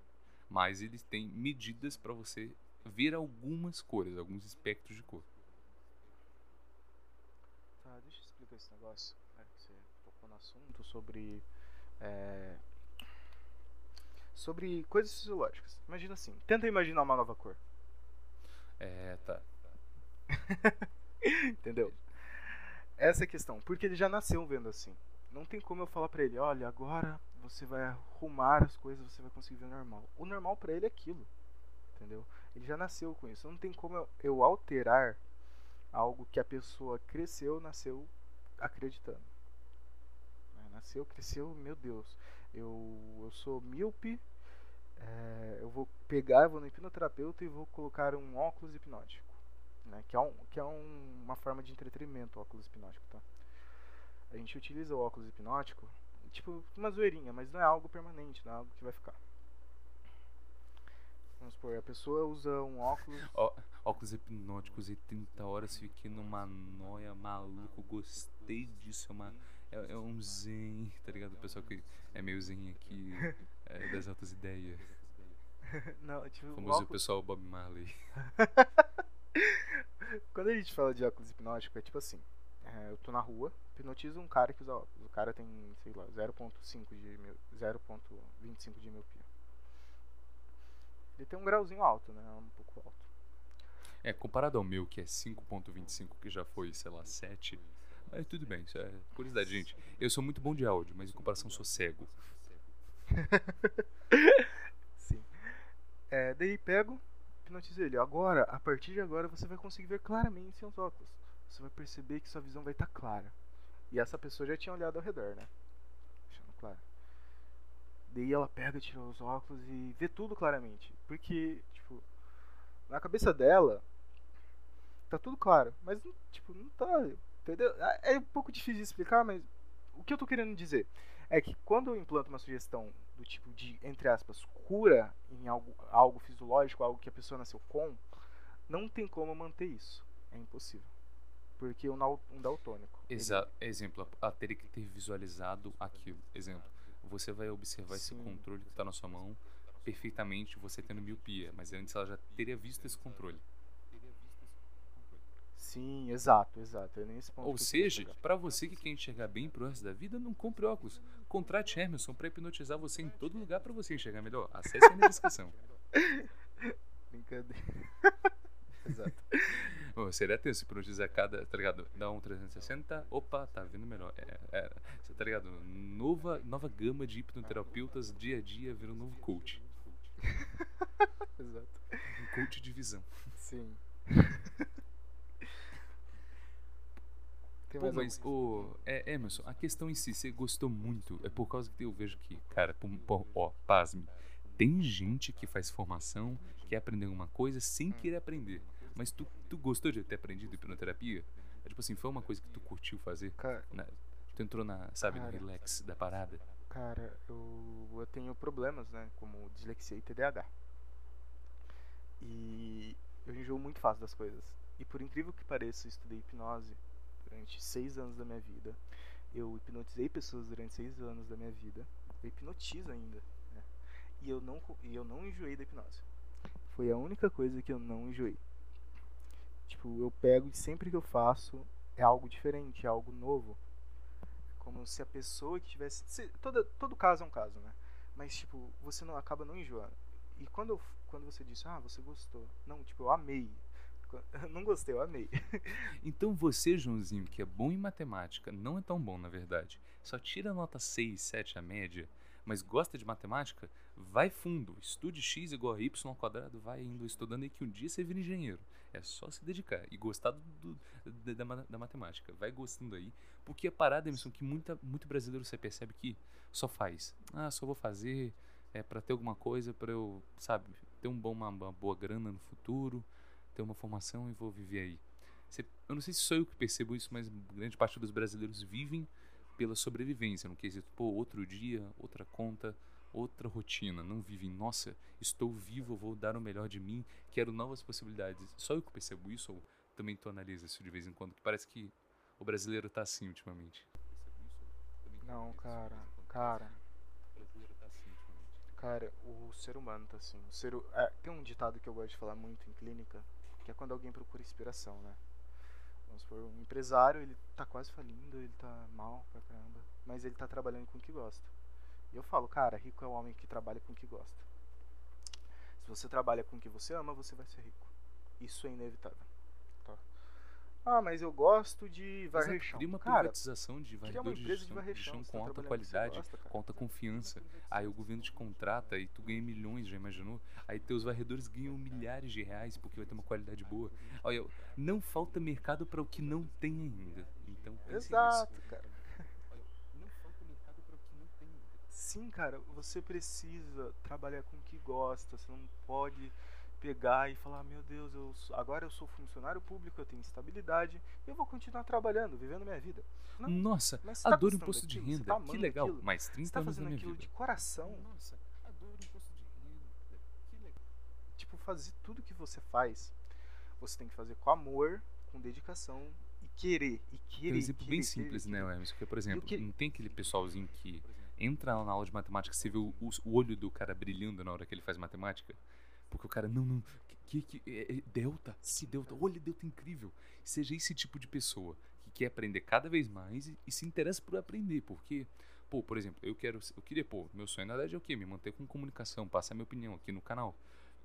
A: mas eles têm medidas para você ver algumas cores, alguns espectros de cor.
B: Tá, deixa eu explicar esse negócio. É, que você tocou no assunto sobre. é, sobre coisas fisiológicas. Imagina assim, tenta imaginar uma nova cor.
A: É, tá.
B: Entendeu? Essa é a questão. Porque ele já nasceu vendo assim. Não tem como eu falar pra ele, olha, agora você vai arrumar as coisas, você vai conseguir ver o normal. O normal pra ele é aquilo. Entendeu? Ele já nasceu com isso. Não tem como eu, eu alterar algo que a pessoa cresceu, nasceu acreditando. Né? Nasceu, cresceu, meu Deus. Eu, eu sou míope. é, eu vou pegar, eu vou no hipnoterapeuta e vou colocar um óculos hipnótico né? Que é, um, que é um- uma forma de entretenimento o óculos hipnótico, tá? A gente utiliza o óculos hipnótico, tipo, uma zoeirinha, mas não é algo permanente, não é algo que vai ficar. Vamos supor, a pessoa usa um óculos.
A: Óculos hipnóticos e 30 horas, fiquei numa noia maluco, gostei disso, é, uma, é, é um zen, tá ligado? O pessoal que é meio zen aqui, é, das altas ideias.
B: não, tipo,
A: O
B: o
A: famoso
B: óculos,
A: pessoal Bob Marley.
B: quando a gente fala de óculos hipnótico, é tipo assim: é, eu tô na rua, hipnotizo um cara que usa óculos. O cara tem, sei lá, 0,5 de mil- 0,25 de miopia. Ele tem um grauzinho alto, né? Um pouco alto.
A: É, comparado ao meu, que é 5.25, que já foi, sei lá, 7. Mas tudo bem, isso é curiosidade, gente. Eu sou muito bom de áudio, mas em comparação sou cego.
B: Sim. É, daí pego, hipnotizo ele. Agora, a partir de agora, você vai conseguir ver claramente seus óculos. Você vai perceber que sua visão vai estar clara. E essa pessoa já tinha olhado ao redor, né? Deixando claro. Daí ela pega, tira os óculos e vê tudo claramente. Porque, na cabeça dela, tá tudo claro. Mas, tipo, não tá. Entendeu? É é um pouco difícil de explicar, mas o que eu tô querendo dizer é que quando eu implanto uma sugestão do tipo de, entre aspas, cura em algo, algo fisiológico, algo que a pessoa nasceu com, não tem como manter isso. É impossível. Porque um, um daltônico. ele-
A: Exa exemplo, ela teria que ter visualizado aquilo. Exemplo, você vai observar esse
B: Sim.
A: controle que está na sua mão perfeitamente, você tendo miopia, mas antes ela já teria visto esse controle.
B: Sim, exato, exato. É nesse ponto
A: Ou seja, para você que quer enxergar bem pro resto da vida, não compre óculos. Contrate Emerson para hipnotizar você em todo lugar para você enxergar melhor. Acesse aí na descrição.
B: Brincadeira. exato.
A: Ô, seria tenso hipnotizar cada, tá ligado? Dá um 360, opa, tá vendo melhor. É, é, tá ligado? Nova, nova gama de hipnoterapeutas dia a dia vira um novo coach.
B: Exato.
A: Um coach de visão.
B: Sim. Tem
A: Pô,
B: mais
A: mas, ô, é, Emerson, a questão em si, você gostou muito. É por causa que eu vejo que, cara, pô, pô, ó, pasme. Tem gente que faz formação, quer aprender alguma coisa sem querer aprender. Mas tu, tu gostou de ter aprendido hipnoterapia? É, tipo assim, foi uma coisa que tu curtiu fazer?
B: Cara,
A: Na- tu entrou na, sabe, no
B: Cara.
A: relax da parada?
B: Cara eu, eu tenho problemas, né? Como dislexia e TDAH. E eu enjoo muito fácil das coisas. E por incrível que pareça, eu estudei hipnose durante seis anos da minha vida. Eu hipnotizei pessoas durante seis anos da minha vida. Eu hipnotizo ainda. Né? E, eu não, e eu não enjoei da hipnose. Foi a única coisa que eu não enjoei. Tipo, eu pego e sempre que eu faço é algo diferente, é algo novo. Como se a pessoa que tivesse. se- Toda, todo caso é um caso, né? Mas, tipo, você não acaba não enjoando. E quando, quando você disse, ah, você gostou. Não, tipo, eu amei. Não gostei, eu amei.
A: Então você, Joãozinho, que é bom em matemática, não é tão bom na verdade, só tira nota 6, 7 a média, mas gosta de matemática, vai fundo, estude x igual a y ao quadrado, vai indo estudando aí que um dia você vira engenheiro. É só se dedicar e gostar do, do- da, da ma- da matemática. Vai gostando aí, porque a parada, Emerson, que muita, muito brasileiro você percebe que só faz. Ah, só vou fazer é, para ter alguma coisa, para eu, sabe, ter um bom, uma, uma boa grana no futuro, ter uma formação e vou viver aí. Você- eu não sei se sou eu que percebo isso, mas grande parte dos brasileiros vivem pela sobrevivência, no quesito, pô, outro dia, outra conta, outra rotina, não vivem, nossa, estou vivo, vou dar o melhor de mim, quero novas possibilidades. Só eu que percebo isso ou também tu analisa isso de vez em quando, que parece que o brasileiro tá assim ultimamente.
B: Não, cara, cara,
A: tá assim
B: cara, o ser humano tá assim. O ser, é, tem um ditado que eu gosto de falar muito em clínica, que é quando alguém procura inspiração, né? Vamos supor, um empresário, ele tá quase falindo, ele tá mal pra caramba, mas ele tá trabalhando com o que gosta. E eu falo, cara, rico é o homem que trabalha com o que gosta. Se você trabalha com o que você ama, você vai ser rico. Isso é inevitável. Tá? Ah, mas eu gosto de varrer
A: Exato,
B: chão.
A: Cria uma privatização de varredores de
B: de
A: com
B: tá
A: alta
B: com você
A: qualidade,
B: gosta,
A: com alta confiança. Aí o governo te contrata e tu ganha milhões, já imaginou? Aí teus varredores ganham milhares de reais porque vai ter uma qualidade boa. Olha, não falta mercado para o que não tem ainda. Então pense nisso.
B: Exato, cara.
A: Não falta mercado para o que não tem ainda.
B: Sim, cara, você precisa trabalhar com o que gosta. Você não pode pegar e falar, meu Deus, eu agora eu sou funcionário público, eu tenho estabilidade, eu vou continuar trabalhando, vivendo minha vida. Não,
A: Nossa,
B: mas você tá
A: adoro
B: gostando
A: imposto de
B: daquilo, você
A: renda.
B: tá
A: que legal.
B: aquilo,
A: Mais 30
B: você tá
A: anos
B: fazendo
A: da minha
B: aquilo
A: vida.
B: de coração.
A: Nossa, adoro imposto de renda. Que legal.
B: Tipo, fazer tudo que você faz, você tem que fazer com amor, com dedicação e querer. E querer.
A: Um exemplo
B: querer,
A: bem
B: querer,
A: simples, né,
B: querer.
A: Emerson? Que, por exemplo,
B: que-
A: não tem aquele pessoalzinho que entra na aula de matemática, você vê o, o- olho do cara brilhando na hora que ele faz matemática? Porque o cara, não, não, que, que, é, é delta? Que delta? Olha, delta incrível. Seja esse tipo de pessoa que quer aprender cada vez mais e, e se interessa por aprender, porque, pô, por exemplo, eu quero, eu queria, pô, meu sonho na verdade é o quê? Me manter com comunicação, passar minha opinião aqui no canal.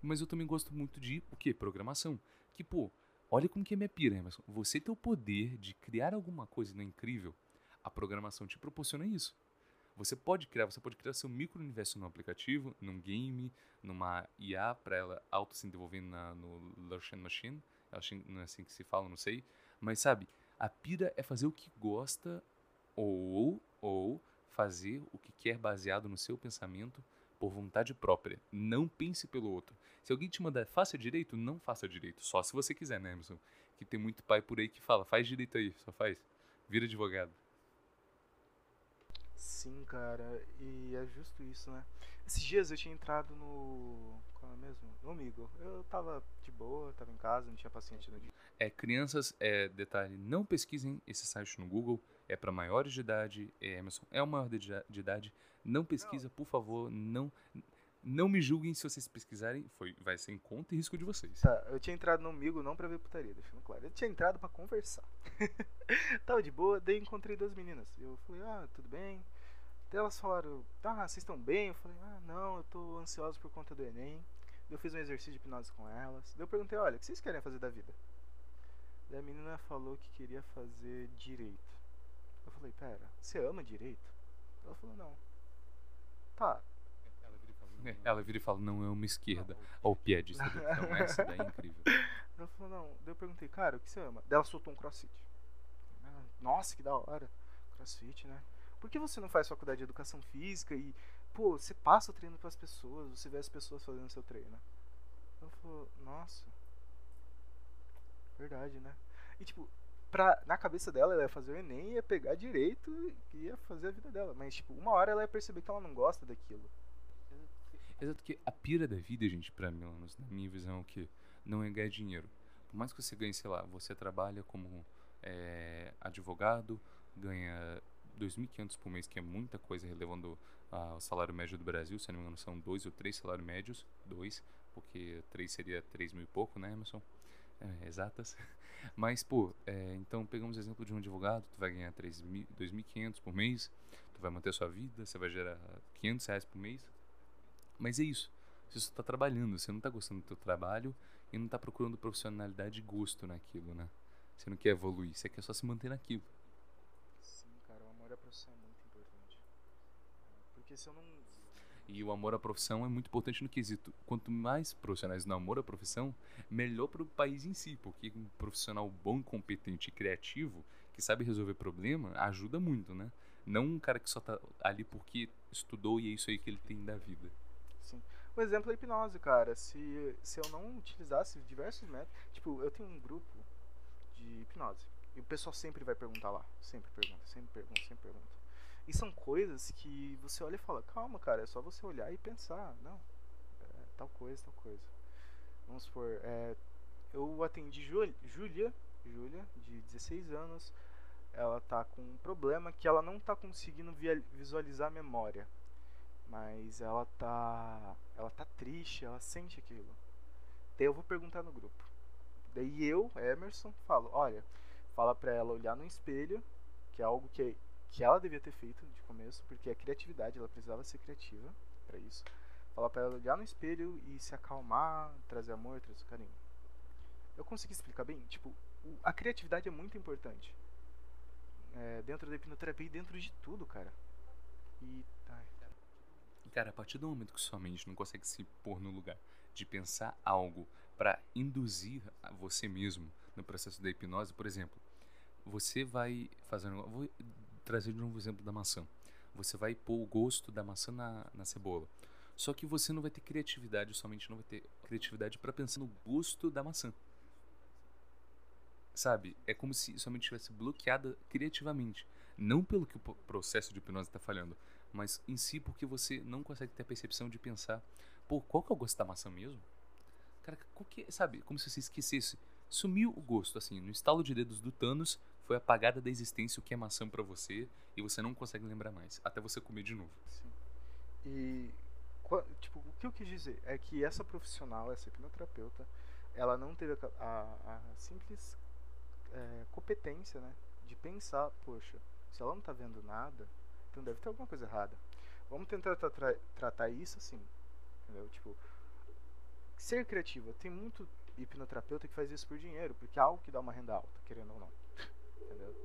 A: Mas eu também gosto muito de, o quê? Programação. Que, pô, olha como que é minha pira. Você ter o poder de criar alguma coisa não é incrível? A programação te proporciona isso. Você pode criar, você pode criar seu micro-universo num aplicativo, num game, numa IA para ela auto se desenvolver na, no Lucian Machine. Não é assim que se fala, não sei. Mas sabe, a pira é fazer o que gosta ou, ou fazer o que quer baseado no seu pensamento por vontade própria. Não pense pelo outro. Se alguém te mandar faça direito, não faça direito. Só se você quiser, né, Emerson? Que tem muito pai por aí que fala, faz direito aí, só faz. Vira advogado.
B: Sim, cara, e é justo isso, né? Esses dias eu tinha entrado no. Qual é mesmo? No Amigo. Eu tava de boa, tava em casa, não tinha paciente no dia.
A: É, crianças, é, detalhe, não pesquisem esse site no Google, é para maiores de idade, é, Emerson, é o maior de, de idade, não pesquisa, por favor, não... Não me julguem se vocês pesquisarem, foi, vai ser em conta e risco de vocês.
B: Tá, eu tinha entrado no Migo não pra ver putaria, deixando claro. Eu tinha entrado pra conversar. Tava de boa, daí encontrei duas meninas. Eu falei, ah, tudo bem. Daí elas falaram, ah, vocês estão bem? Eu falei, ah, não, eu tô ansioso por conta do Enem. Eu fiz um exercício de hipnose com elas. Daí eu perguntei, olha, o que vocês querem fazer da vida? Daí a menina falou que queria fazer direito. Eu falei, pera, você ama direito? Ela falou, não. Tá,
A: É, Ela vira e fala, não é uma esquerda. Ó, o piadista do então essa daí é incrível.
B: Ela falou, não. Daí eu perguntei, cara, o que você ama? Daí ela soltou um crossfit. Ah, Nossa, que da hora. Crossfit, né? Por que você não faz faculdade de educação física e, pô, você passa o treino pras pessoas, você vê as pessoas fazendo seu treino? Ela falou, nossa. Verdade, né? E tipo, pra, na cabeça dela, ela ia fazer o Enem, ia pegar direito e ia fazer a vida dela. Mas, tipo, uma hora ela ia perceber que ela não gosta daquilo.
A: Exato que a pira da vida, gente, pra mim, na minha visão, é que não é ganhar dinheiro. Por mais que você ganhe, sei lá, você trabalha como é, advogado, ganha 2.500 por mês, que é muita coisa, relevando ah, o salário médio do Brasil, se não me engano, são dois ou três salários médios, dois, porque três seria 3 mil e pouco, né, Emerson? É, exatas. Mas, pô, é, então pegamos o exemplo de um advogado, tu vai ganhar 3.000 2.500 por mês, tu vai manter sua vida, você vai gerar 500 reais por mês, mas é isso. Você só tá trabalhando, você não tá gostando do teu trabalho e não tá procurando profissionalidade e gosto naquilo, né? Você não quer evoluir, você quer só se manter naquilo.
B: Sim, cara, o amor à profissão é muito importante. Porque se eu não.
A: E o amor à profissão é muito importante no quesito. Quanto mais profissionais no amor à profissão, melhor para o país em si, porque um profissional bom, competente e criativo, que sabe resolver problema, ajuda muito, né? Não um cara que só tá ali porque estudou e é isso aí que ele tem da vida.
B: Sim. O exemplo é a hipnose, cara. Se, se eu não utilizasse diversos métodos. Tipo, eu tenho um grupo de hipnose. E o pessoal sempre vai perguntar lá. Sempre pergunta, sempre pergunta, sempre pergunta. E são coisas que você olha e fala: calma, cara, é só você olhar e pensar. Não, é tal coisa, tal coisa. Vamos supor, é, eu atendi Júlia, Júlia, de 16 anos. Ela tá com um problema que ela não tá conseguindo visualizar a memória. Mas ela tá. Ela tá triste, ela sente aquilo. Daí eu vou perguntar no grupo. Daí eu, Emerson, falo, olha, fala pra ela olhar no espelho, que é algo que, que ela devia ter feito de começo, porque a criatividade, ela precisava ser criativa pra isso. Fala pra ela olhar no espelho e se acalmar, trazer amor, trazer carinho. Eu consegui explicar bem? Tipo, a criatividade é muito importante. É, dentro da hipnoterapia e dentro de tudo, cara. E. Ai,
A: Cara, a partir do momento que sua mente não consegue se pôr no lugar de pensar algo para induzir a você mesmo no processo da hipnose, por exemplo, você vai fazer vou trazer de novo o exemplo da maçã. Você vai pôr o gosto da maçã na, na cebola. Só que você não vai ter criatividade, somente não vai ter criatividade para pensar no gosto da maçã. Sabe? É como se sua mente estivesse bloqueada criativamente. Não pelo que o processo de hipnose está falhando, mas em si porque você não consegue ter a percepção de pensar, pô, qual que é o gosto da maçã mesmo? Cara, qual que é, sabe? Como se você esquecesse. Sumiu o gosto, assim, no estalo de dedos do Thanos, foi apagada da existência o que é maçã pra você e você não consegue lembrar mais, até você comer de novo.
B: Sim. E, tipo, o que eu quis dizer é que essa profissional, essa hipnoterapeuta, ela não teve a, a- a simples é, competência, né, de pensar, poxa, se ela não tá vendo nada, então deve ter alguma coisa errada. Vamos tentar tra- tra- tratar isso assim, entendeu? Tipo, ser criativa. Tem muito hipnoterapeuta que faz isso por dinheiro, porque é algo que dá uma renda alta, querendo ou não, entendeu?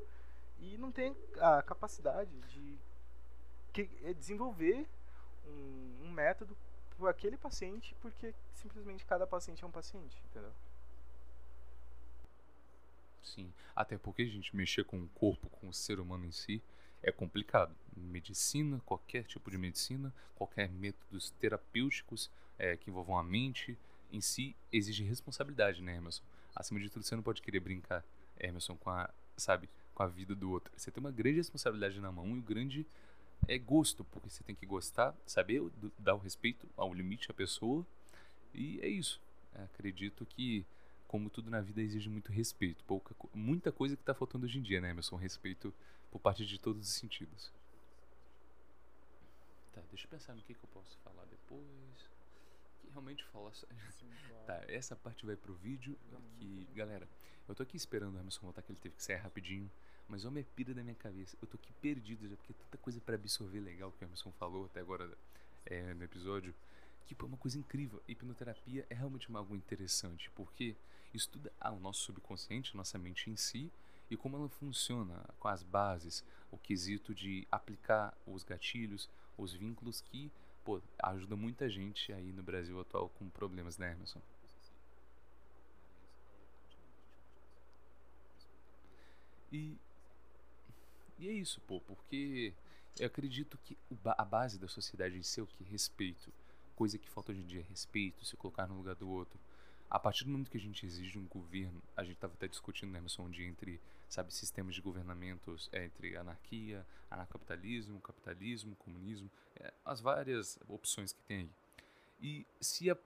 B: E não tem a capacidade de é desenvolver um, um método para aquele paciente, porque simplesmente cada paciente é um paciente, entendeu?
A: Sim, até porque a gente mexer com o corpo, com o ser humano em si, é complicado. Medicina, qualquer tipo de medicina, qualquer métodos terapêuticos é, que envolvam a mente em si, exige responsabilidade, né, Emerson? Acima de tudo, você não pode querer brincar, Emerson, com a, sabe, com a vida do outro. Você tem uma grande responsabilidade na mão e o grande é gosto, porque você tem que gostar, saber dar o respeito ao limite à pessoa, e é isso. É, acredito que como tudo na vida exige muito respeito. Pouca, muita coisa que tá faltando hoje em dia, né, Emerson? Respeito por parte de todos os sentidos. Tá, deixa eu pensar no que, que eu posso falar depois. Que realmente fala. Sim, claro. Tá, essa parte vai pro vídeo. Que, galera, eu tô aqui esperando o Emerson voltar, que ele teve que sair rapidinho. Mas olha a pira da minha cabeça. Eu tô aqui perdido já, porque é tanta coisa para absorver legal que o Emerson falou até agora é, no episódio. Que pô, é uma coisa incrível. Hipnoterapia é realmente algo interessante, porque estuda ah, o nosso subconsciente, nossa mente em si, e como ela funciona com as bases, o quesito de aplicar os gatilhos, os vínculos que pô, ajuda muita gente aí no Brasil atual com problemas, né, Emerson? E, e é isso, pô, porque eu acredito que a base da sociedade em si é o que? Respeito. Coisa que falta hoje em dia é respeito, se colocar no lugar do outro. A partir do momento que a gente exige um governo, a gente estava até discutindo, né, Emerson, um dia entre, sabe, sistemas de governamentos, é, entre anarquia, anarcapitalismo, capitalismo, comunismo, é, as várias opções que tem aí. E se a,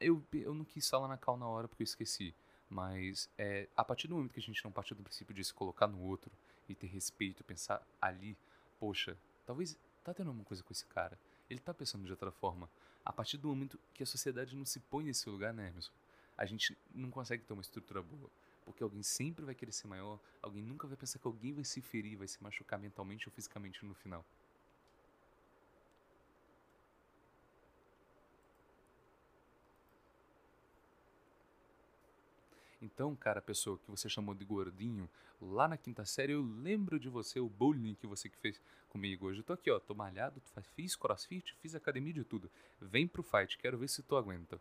A: eu, eu não quis falar na cal na hora porque eu esqueci, mas é, a partir do momento que a gente não partiu do princípio de se colocar no outro e ter respeito, pensar ali, poxa, talvez tá tendo alguma coisa com esse cara, ele tá pensando de outra forma. A partir do momento que a sociedade não se põe nesse lugar, né, Emerson? a gente não consegue ter uma estrutura boa. Porque alguém sempre vai querer ser maior, alguém nunca vai pensar que alguém vai se ferir, vai se machucar mentalmente ou fisicamente no final. Então, cara, pessoa que você chamou de gordinho, lá na quinta série eu lembro de você, o bullying que você que fez comigo hoje. Eu tô aqui, ó, tô malhado, fiz crossfit, fiz academia de tudo. Vem pro fight, quero ver se tu aguenta.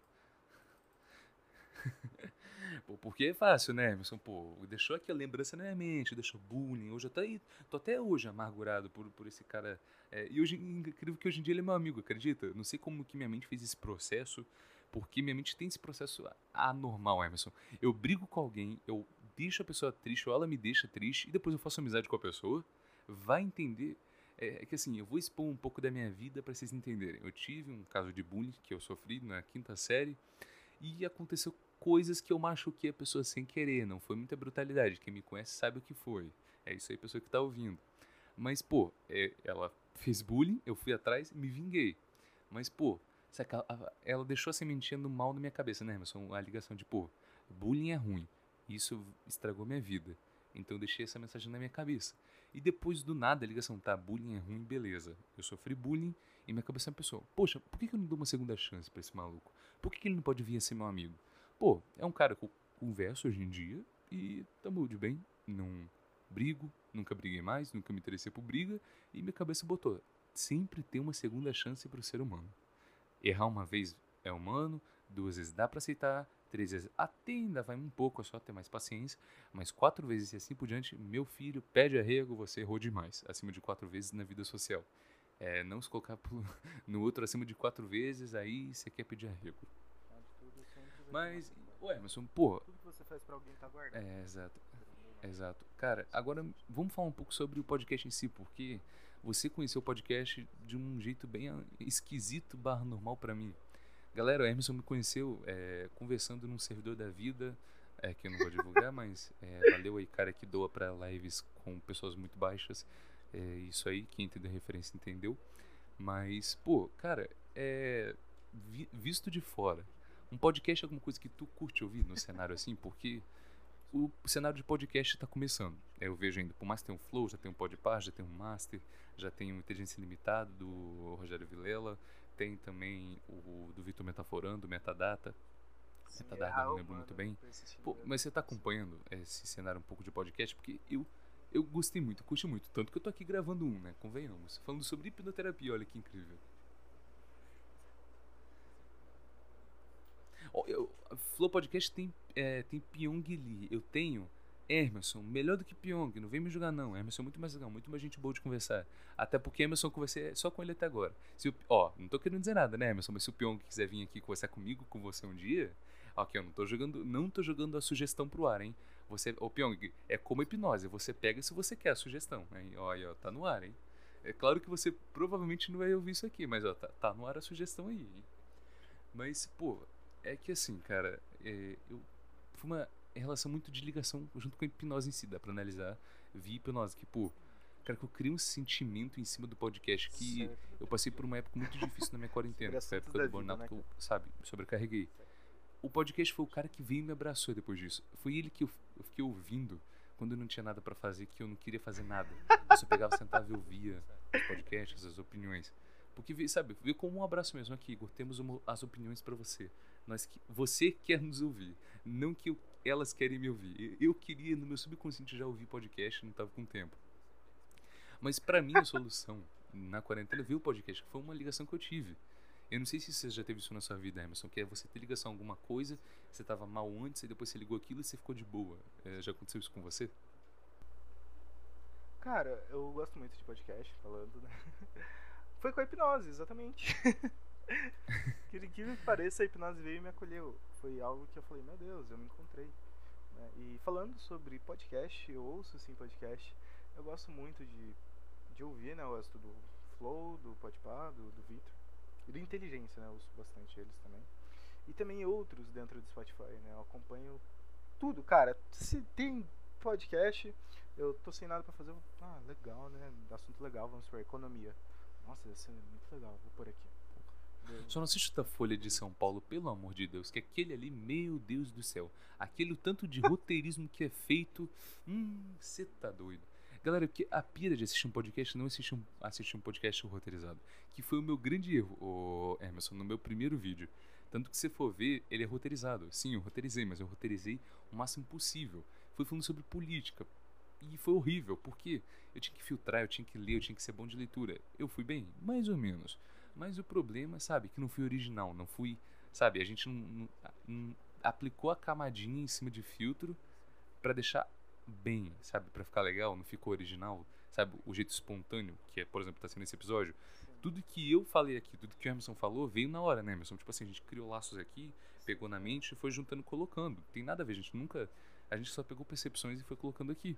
A: pô, porque é fácil, né, Emerson? Pô, deixou aqui a lembrança na minha mente, deixou bullying. Hoje eu tô, aí, tô até hoje amargurado por, por esse cara. É, e hoje, incrível que hoje em dia ele é meu amigo, acredita? Não sei como que minha mente fez esse processo, porque minha mente tem esse processo anormal, Emerson. Eu brigo com alguém, eu deixo a pessoa triste, ou ela me deixa triste, e depois eu faço amizade com a pessoa. Vai entender é, é que assim, eu vou expor um pouco da minha vida para vocês entenderem. Eu tive um caso de bullying que eu sofri na quinta série e aconteceu coisas que eu machuquei a pessoa sem querer, não foi muita brutalidade. Quem me conhece sabe o que foi. É isso aí, pessoa que tá ouvindo. Mas, pô, é, ela fez bullying, eu fui atrás me vinguei. Mas, pô, ela, deixou a sementinha do mal na minha cabeça, né, Emerson? A ligação de, pô, bullying é ruim. Isso estragou minha vida. Então eu deixei essa mensagem na minha cabeça. E depois do nada a ligação, tá, bullying é ruim, beleza. Eu sofri bullying e minha cabeça pensou, poxa, por que eu não dou uma segunda chance para esse maluco? Por que ele não pode vir a ser meu amigo? Pô, é um cara que eu converso hoje em dia e tamo de bem, não brigo, nunca briguei mais, nunca me interessei por briga e minha cabeça botou, sempre tem uma segunda chance para o ser humano. Errar uma vez é humano, duas vezes dá para aceitar, três vezes até ainda vai um pouco, é só ter mais paciência, mas quatro vezes e assim por diante, meu filho pede arrego, você errou demais, acima de quatro vezes na vida social. É, não se colocar no outro acima de quatro vezes, aí você quer pedir arrego. Mas, ué, Emerson, pô.
B: Tudo que você faz pra alguém tá guardado.
A: É, exato. Exato. Cara, agora vamos falar um pouco sobre o podcast em si, porque você conheceu o podcast de um jeito bem esquisito barra normal para mim. Galera, o Emerson me conheceu é, conversando num servidor da vida, é, que eu não vou divulgar, mas é, valeu aí, cara, que doa para lives com pessoas muito baixas. É isso aí, quem entendeu a referência entendeu. Mas, pô, cara, é, vi, visto de fora, um podcast é alguma coisa que tu curte ouvir no cenário assim? Porque o cenário de podcast está começando. Eu vejo ainda, por mais que tenha um Flow, já tem um Podpar, já tem um Master, já tem um Inteligência Limitada do Rogério Vilela, tem também o do Vitor Metaforando, Metadata. Sim, Metadata, é, não lembro muito bem. Pô, mas você está acompanhando esse cenário um pouco de podcast? Porque eu eu gostei muito, curti muito. Tanto que eu tô aqui gravando um, né? Convenhamos. Falando sobre hipnoterapia, olha que incrível. Eu, Flow Podcast tem, é, tem Pyong Lee. Eu tenho Emerson, melhor do que Pyong. Não vem me julgar, não. Emerson é muito mais legal, muito mais gente boa de conversar. Até porque Emerson eu conversei só com ele até agora. Se o, ó, não tô querendo dizer nada, né, Emerson? Mas se o Pyong quiser vir aqui conversar comigo, com você um dia. Ok, eu não tô jogando, não tô jogando a sugestão pro ar, hein? Você, ô Pyong, é como hipnose. Você pega se você quer a sugestão. Hein? Olha, ó, tá no ar, hein? É claro que você provavelmente não vai ouvir isso aqui, mas ó, tá, tá no ar a sugestão aí. Hein? Mas, pô, é que assim, cara, é, eu foi uma relação muito de ligação junto com a hipnose em si, dá pra analisar via hipnose, que, pô, Cara, que eu criei um sentimento em cima do podcast que
B: Certo.
A: eu passei por uma época muito difícil na minha quarentena.
B: Sobre
A: Foi a
B: assuntos
A: época do burnout
B: vida,
A: que
B: né,
A: eu, sabe, sobrecarreguei. O podcast foi o cara que veio e me abraçou depois disso. Foi ele que eu, eu fiquei ouvindo quando eu não tinha nada pra fazer, que eu não queria fazer nada. Eu só pegava, sentava e ouvia os podcasts, as opiniões. Porque, sabe, veio como um abraço mesmo aqui, Igor. Temos as opiniões pra você. Nós, que- você quer nos ouvir, não que eu- elas querem me ouvir. Eu, queria, no meu subconsciente, já ouvir podcast, não tava com tempo. Mas pra mim, a solução na quarentena veio o podcast, que foi uma ligação que eu tive. Eu não sei se você já teve isso na sua vida, Emerson, que é você ter ligação a alguma coisa, você tava mal antes, e depois você ligou aquilo e você ficou de boa. É, já aconteceu isso com você?
B: Cara, eu gosto muito de podcast, falando, né? Foi com a hipnose, exatamente. que que pareça, a hipnose veio e me acolheu. Foi algo que eu falei, meu Deus, eu me encontrei. né? E falando sobre podcast, eu ouço sim podcast. Eu gosto muito de, de ouvir, né? Eu gosto do Flow, do Podpah, do, do Vitor. E do Inteligência, né? Eu ouço bastante eles também. E também outros dentro do Spotify, né? Eu acompanho tudo, cara. Se tem podcast, eu tô sem nada pra fazer. Ah, legal, né? Assunto legal, vamos por economia. Nossa, deve ser muito legal, vou por aqui.
A: Só não assiste da Folha de São Paulo, pelo amor de Deus, que aquele ali, meu Deus do céu, aquele tanto de roteirismo que é feito, hum, você tá doido. Galera, porque a pira de assistir um podcast não assistir um, assistir um podcast roteirizado, que foi o meu grande erro, ô Emerson, no meu primeiro vídeo. Tanto que se for ver, ele é roteirizado. Sim, eu roteirizei, mas eu roteirizei o máximo possível. Foi falando sobre política. E foi horrível, porque eu tinha que filtrar, eu tinha que ler, eu tinha que ser bom de leitura. Eu fui bem? Mais ou menos. Mas o problema, sabe, que não fui original, não fui, sabe, a gente não, não- aplicou a camadinha em cima de filtro pra deixar bem, sabe, Pra ficar legal, não ficou original, sabe, o jeito espontâneo, que é, por exemplo, tá sendo esse episódio. Tudo que eu falei aqui, tudo que o Emerson falou, veio na hora, né, Emerson? Tipo assim, a gente criou laços aqui, pegou na mente e foi juntando, colocando. Tem nada a ver, a gente nunca, a gente só pegou percepções e foi colocando aqui.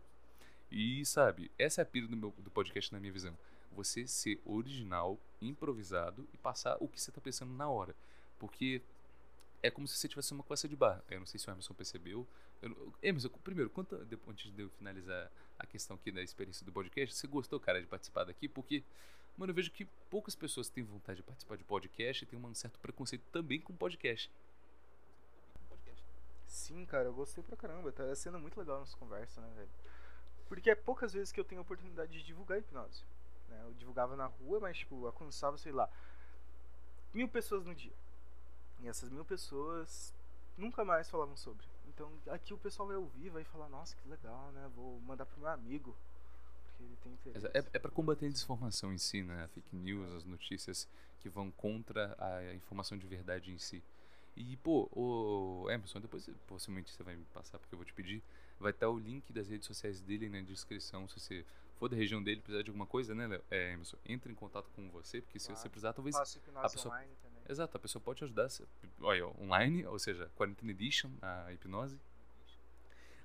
A: E, sabe, essa é a pira do, meu, do podcast na minha visão. Você ser original, improvisado e passar o que você tá pensando na hora. Porque é como se você tivesse uma coça de barra. Eu não sei se o Emerson percebeu. Eu, Emerson, primeiro, conta, depois, antes de eu finalizar a questão aqui da experiência do podcast, você gostou, cara, de participar daqui? Porque, mano, eu vejo que poucas pessoas têm vontade de participar de podcast e tem um certo preconceito também com podcast.
B: Sim, cara, eu gostei pra caramba. Tá sendo muito legal nossa conversa, né, velho? Porque é poucas vezes que eu tenho a oportunidade de divulgar a hipnose. Né? Eu divulgava na rua, mas, tipo, alcançava, sei lá, mil pessoas no dia. E essas mil pessoas nunca mais falavam sobre. Então, aqui o pessoal vai ouvir, vai falar, nossa, que legal, né? Vou mandar pro meu amigo. Porque ele tem interesse.
A: É, é para combater a desinformação em si, né? A fake news, as notícias que vão contra a informação de verdade em si. E, pô, o Emerson, depois possivelmente você vai me passar, porque eu vou te pedir. Vai estar o link das redes sociais dele na descrição. Se você for da região dele precisar de alguma coisa, né, Léo? É, Emerson, entre em contato com você, porque se
B: Claro.
A: você precisar, talvez.
B: Faço hipnose
A: a pessoa-
B: online também.
A: Exato, a pessoa pode ajudar. se- Olha, online, ou seja, Quarantine Edition, a hipnose.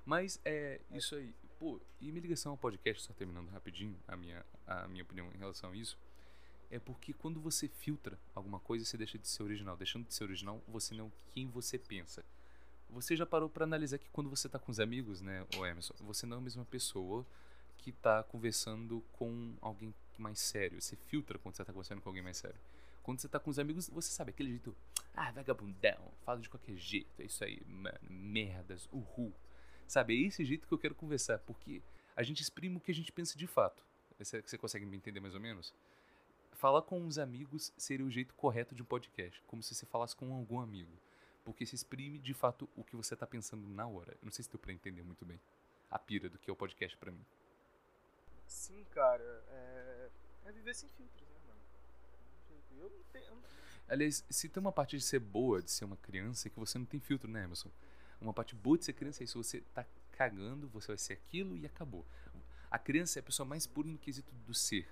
A: Mas é isso aí. Pô, e minha ligação ao podcast, só terminando rapidinho a minha, a minha opinião em relação a isso, é porque quando você filtra alguma coisa, você deixa de ser original. Deixando de ser original, você não é quem você pensa. Você já parou pra analisar que quando você tá com os amigos, né, o Emerson, você não é a mesma pessoa que tá conversando com alguém mais sério. Você filtra quando você tá conversando com alguém mais sério. Quando você tá com os amigos, você sabe aquele jeito, ah, vagabundão, fala de qualquer jeito, é isso aí, mano, merdas, uhul. Sabe, é esse jeito que eu quero conversar, porque a gente exprime o que a gente pensa de fato. Você, consegue me entender mais ou menos? Falar com os amigos seria o jeito correto de um podcast, como se você falasse com algum amigo. Porque se exprime de fato o que você tá pensando na hora. Eu não sei se deu pra entender muito bem a pira do que é o podcast pra mim.
B: Sim, cara, é, é viver sem filtros, né, mano? Eu não tenho.
A: Aliás, se tem uma parte de ser boa, de ser uma criança, é que você não tem filtro, né, Emerson? Uma parte boa de ser criança é isso, você tá cagando, você vai ser aquilo e acabou. A criança é a pessoa mais pura no quesito do ser.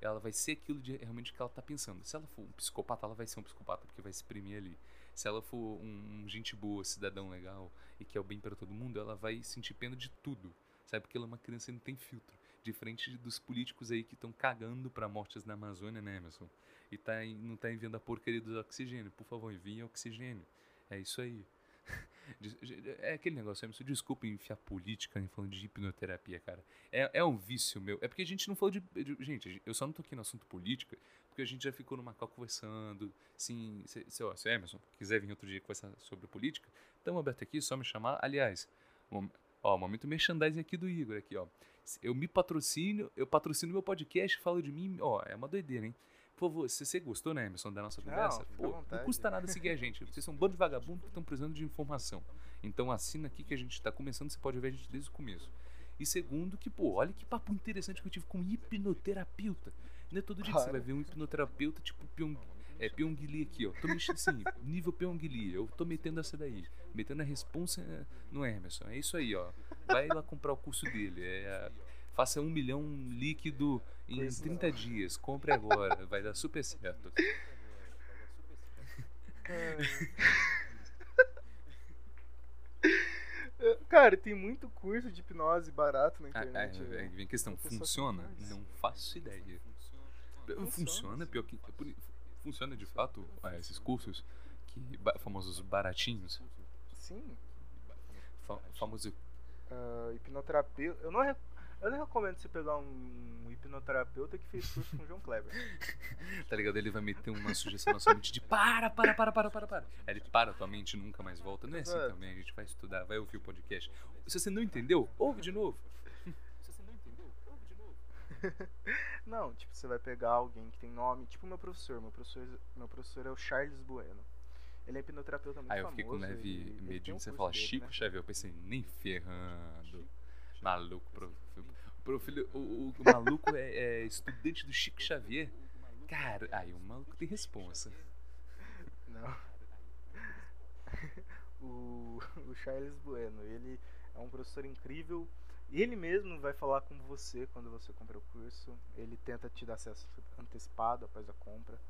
A: Ela vai ser aquilo de realmente que ela tá pensando. Se ela for um psicopata, ela vai ser um psicopata, porque vai se exprimir ali. Se ela for um, um gente boa, cidadão legal e quer o bem para todo mundo, ela vai sentir pena de tudo. Sabe? Porque ela é uma criança e não tem filtro. Diferente dos políticos aí que estão cagando pra mortes na Amazônia, né, Emerson? E tá, não tá enviando a porcaria do oxigênio. Por favor, enviem oxigênio. É isso aí. É aquele negócio, Emerson, desculpa enfiar política em falando de hipnoterapia, cara. É, é um vício meu. É porque a gente não falou de, de, Gente, eu só não tô aqui no assunto política, porque a gente já ficou no Macau conversando. Sim, se, se, se Emerson quiser vir outro dia conversar sobre política, estamos aberto aqui, só me chamar. Aliás, ó, momento merchandising aqui do Igor, aqui, ó. Eu me patrocino, eu patrocino meu podcast, falo de mim, ó, é uma doideira, hein? Por favor, se você gostou, né, Emerson, da nossa conversa,
B: não,
A: pô, não custa nada seguir a gente. Vocês são um bando de vagabundos que estão precisando de informação. Então assina aqui que a gente está começando, você pode ver a gente desde o começo. E segundo, que, pô, olha que papo interessante que eu tive com um hipnoterapeuta. Não é todo dia que você vai ver um hipnoterapeuta tipo é, Pyong Lee aqui, ó. Tô mexendo assim, nível Pyong Lee. Eu tô metendo essa daí. Metendo a responsa no Emerson. É isso aí, ó. Vai lá comprar o curso dele. É Faça um milhão líquido em pois 30 não. dias. Compre agora. Vai dar super certo.
B: Cara, tem muito curso de hipnose barato na
A: ah,
B: internet.
A: Ah, é, vem questão, funciona? Não faço ideia. Funciona, funciona pior que. Funciona de fato ah, esses cursos? Que, famosos baratinhos?
B: Sim.
A: Fa famoso.
B: Uh, hipnoterapeuta. Eu não, eu não recomendo você pegar um hipnoterapeuta que fez curso com o João Kleber.
A: tá ligado? Ele vai meter uma sugestão na sua mente de para, para, para, para, para, para. Aí ele para tua mente nunca mais volta. Não é assim também, a gente vai estudar, vai ouvir o podcast. Se você não entendeu, ouve de novo. Se você não entendeu, ouve de novo.
B: não, tipo, você vai pegar alguém que tem nome, tipo meu professor. Meu professor, meu professor é o Charles Bueno. Ele é hipnoterapeuta muito
A: Aí
B: eu
A: fiquei com leve medinho, um você fala dele, Chico né? Xavier, eu pensei, nem ferrando. Maluco, pro, pro filho, o, o, o maluco é, é, estudante do Chico Xavier. Cara, aí o maluco tem responsa.
B: Não. o, o Charles Bueno, ele é um professor incrível. Ele mesmo vai falar com você quando você compra o curso. Ele tenta te dar acesso antecipado após a compra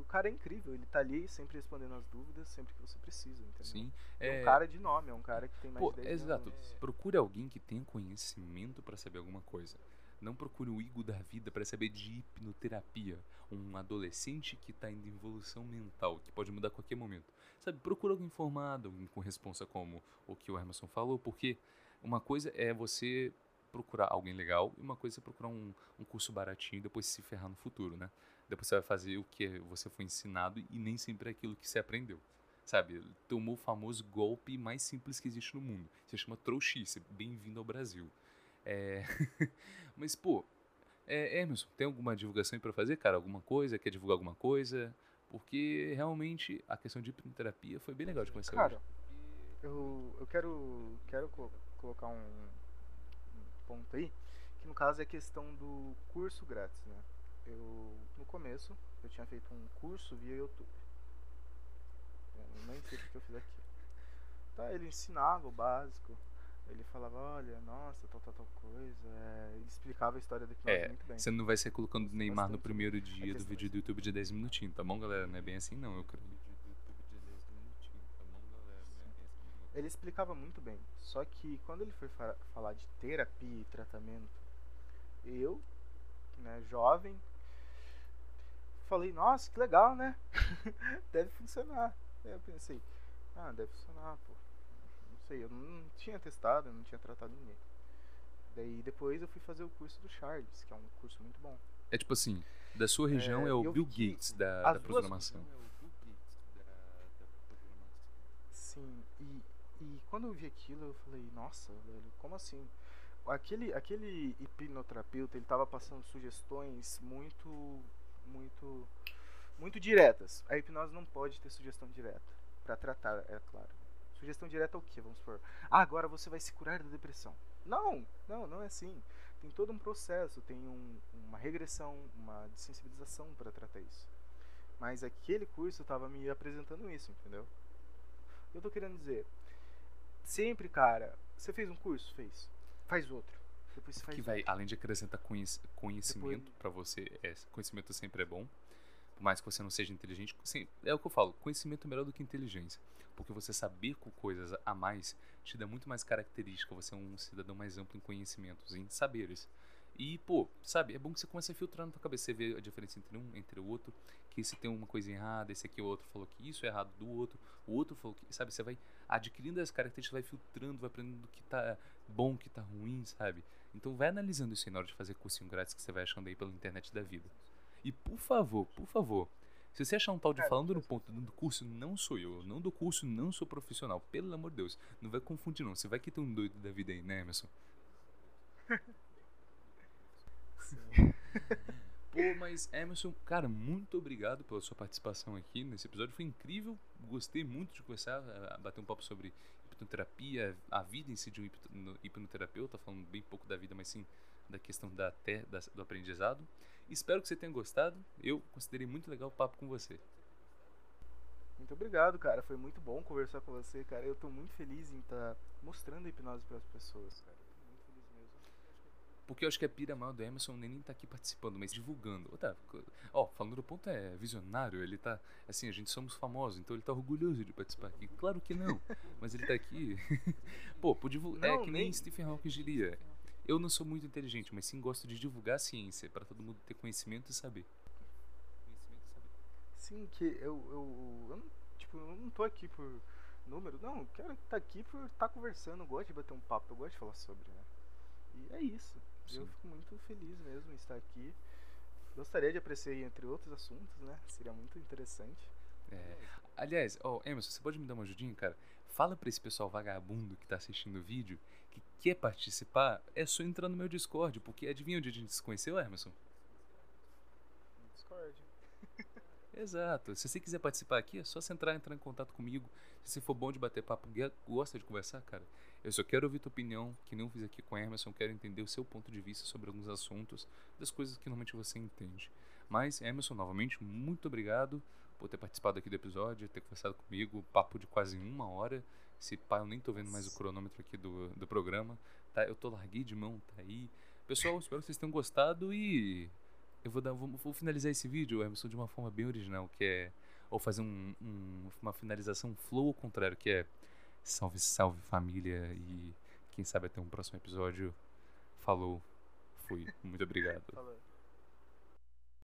B: o cara é incrível, ele tá ali sempre respondendo as dúvidas, sempre que você precisa, entendeu?
A: Sim.
B: É, é um cara de nome, é um cara que tem mais
A: Pô,
B: de
A: 10 Exato. Anos. Procure alguém que tenha conhecimento para saber alguma coisa. Não procure o Igor da vida para saber de hipnoterapia. Um adolescente que está indo em evolução mental, que pode mudar a qualquer momento. Sabe, procura alguém informado, alguém com responsa como o que o Emerson falou, porque uma coisa é você procurar alguém legal e uma coisa é procurar um, um curso baratinho e depois se ferrar no futuro, né? Depois você vai fazer o que você foi ensinado e nem sempre é aquilo que você aprendeu. Sabe? Tomou o famoso golpe mais simples que existe no mundo. Se chama trouxice. Bem-vindo ao Brasil. É... Mas, pô, é, Emerson, tem alguma divulgação aí pra fazer, cara? Alguma coisa? Quer divulgar alguma coisa? Porque realmente a questão de hipnoterapia foi bem legal de conhecer
B: Cara, hoje. eu, eu quero, quero colocar um, um ponto aí, que no caso é a questão do curso grátis, né? eu no começo eu tinha feito um curso via YouTube. Eu nem sei o que eu fiz aqui. Tá, ele ensinava o básico. Ele falava, olha, nossa, tal, tal, tal coisa. É, ele explicava a história do hipnose é, muito bem.
A: Você não vai ser colocando Neymar Bastante. no primeiro dia do vídeo do YouTube de 10 minutinhos, tá bom, galera? Não é bem assim não, eu creio.
B: Ele explicava muito bem. Só que quando ele foi fa falar de terapia e tratamento, eu, né, jovem, falei, nossa, que legal, né? deve funcionar. Aí eu pensei, ah, deve funcionar, pô. Não sei, eu não tinha testado, eu não tinha tratado ninguém. Daí depois eu fui fazer o curso do Charles, que é um curso muito bom.
A: É tipo assim, da sua região é, é o Bill Gates da, da programação.
B: Sim, e, e quando eu vi aquilo eu falei, nossa, velho, como assim? Aquele, aquele hipnoterapeuta, ele tava passando sugestões muito muito muito diretas. A hipnose não pode ter sugestão direta para tratar, é claro. Sugestão direta é o que? Vamos supor. Ah, agora você vai se curar da depressão. Não, não, não é assim. Tem todo um processo, tem um, uma regressão, uma desensibilização para tratar isso. Mas aquele curso estava me apresentando isso, entendeu? Eu tô querendo dizer, sempre, cara, você fez um curso, fez, faz outro depois você faz
A: que vai, além de acrescentar conhecimento Depois... para você, é, conhecimento sempre é bom. Por mais que você não seja inteligente, sim, é o que eu falo, conhecimento é melhor do que inteligência. Porque você saber com coisas a mais te dá muito mais característica, você é um cidadão mais amplo em conhecimentos, em saberes. E, pô, sabe, é bom que você comece a filtrar na tua cabeça. Você vê a diferença entre um, entre o outro. Que se tem uma coisa errada, esse aqui o outro falou que isso é errado do outro, o outro falou que, sabe, você vai adquirindo as características, vai filtrando, vai aprendendo o que tá bom, o que tá ruim, sabe? Então vai analisando isso aí na hora de fazer cursinho grátis que você vai achando aí pela internet da vida. E por favor, por favor, se você achar um tal de falando no ponto do curso, não sou eu. Não do curso, não sou profissional. Pelo amor de Deus. Não vai confundir, não. Você vai que tem um doido da vida aí, né, Emerson? Pô, mas Emerson, cara, muito obrigado pela sua participação aqui nesse episódio. Foi incrível. Gostei muito de conversar, bater um papo sobre hipnoterapia, a vida em si de um hipnoterapeuta, falando bem pouco da vida, mas sim da questão da, da, do aprendizado. Espero que você tenha gostado. Eu considerei muito legal o papo com você.
B: Muito obrigado, cara. Foi muito bom conversar com você, cara. Eu estou muito feliz em estar tá mostrando a hipnose para as pessoas, cara.
A: Porque eu acho que a pira maior do Emerson nem tá aqui participando, mas divulgando. Tá, ó, falando do ponto é visionário, ele tá. Assim, a gente somos famosos, então ele tá orgulhoso de participar aqui. Claro que não, mas ele tá aqui. Pô, por divulgar. É que nem, nem Stephen Hawking diria. Eu não sou muito inteligente, mas sim gosto de divulgar a ciência para todo mundo ter conhecimento e saber.
B: Conhecimento e saber. Sim, que eu, eu, eu, não, tipo, eu não tô aqui por número, não, quero estar tá aqui por estar tá conversando, eu gosto de bater um papo, eu gosto de falar sobre, né? E é isso. Sim. Eu fico muito feliz mesmo em estar aqui. Gostaria de apreciar entre outros assuntos, né? Seria muito interessante.
A: É. Aliás, oh, Emerson, você pode me dar uma ajudinha, cara? Fala para esse pessoal vagabundo que tá assistindo o vídeo que quer participar, é só entrar no meu Discord, porque adivinha onde a gente se conheceu, Emerson?
B: Discord.
A: Exato. Se você quiser participar aqui, é só você entrar, entrar em contato comigo. Se você for bom de bater papo, gosta de conversar, cara. Eu só quero ouvir tua opinião, que não fiz aqui com o Emerson. Quero entender o seu ponto de vista sobre alguns assuntos, das coisas que normalmente você entende. Mas, Emerson, novamente, muito obrigado por ter participado aqui do episódio, ter conversado comigo, papo de quase uma hora. Se pá, eu nem tô vendo mais o cronômetro aqui do, do programa. Tá? Eu tô larguei de mão, tá aí. Pessoal, espero que vocês tenham gostado e eu vou, dar, vou, vou finalizar esse vídeo, Emerson, de uma forma bem original, que é. Ou fazer um, um, uma finalização flow ao contrário, que é salve, salve família e quem sabe até um próximo episódio. Falou, fui, muito obrigado. Falou.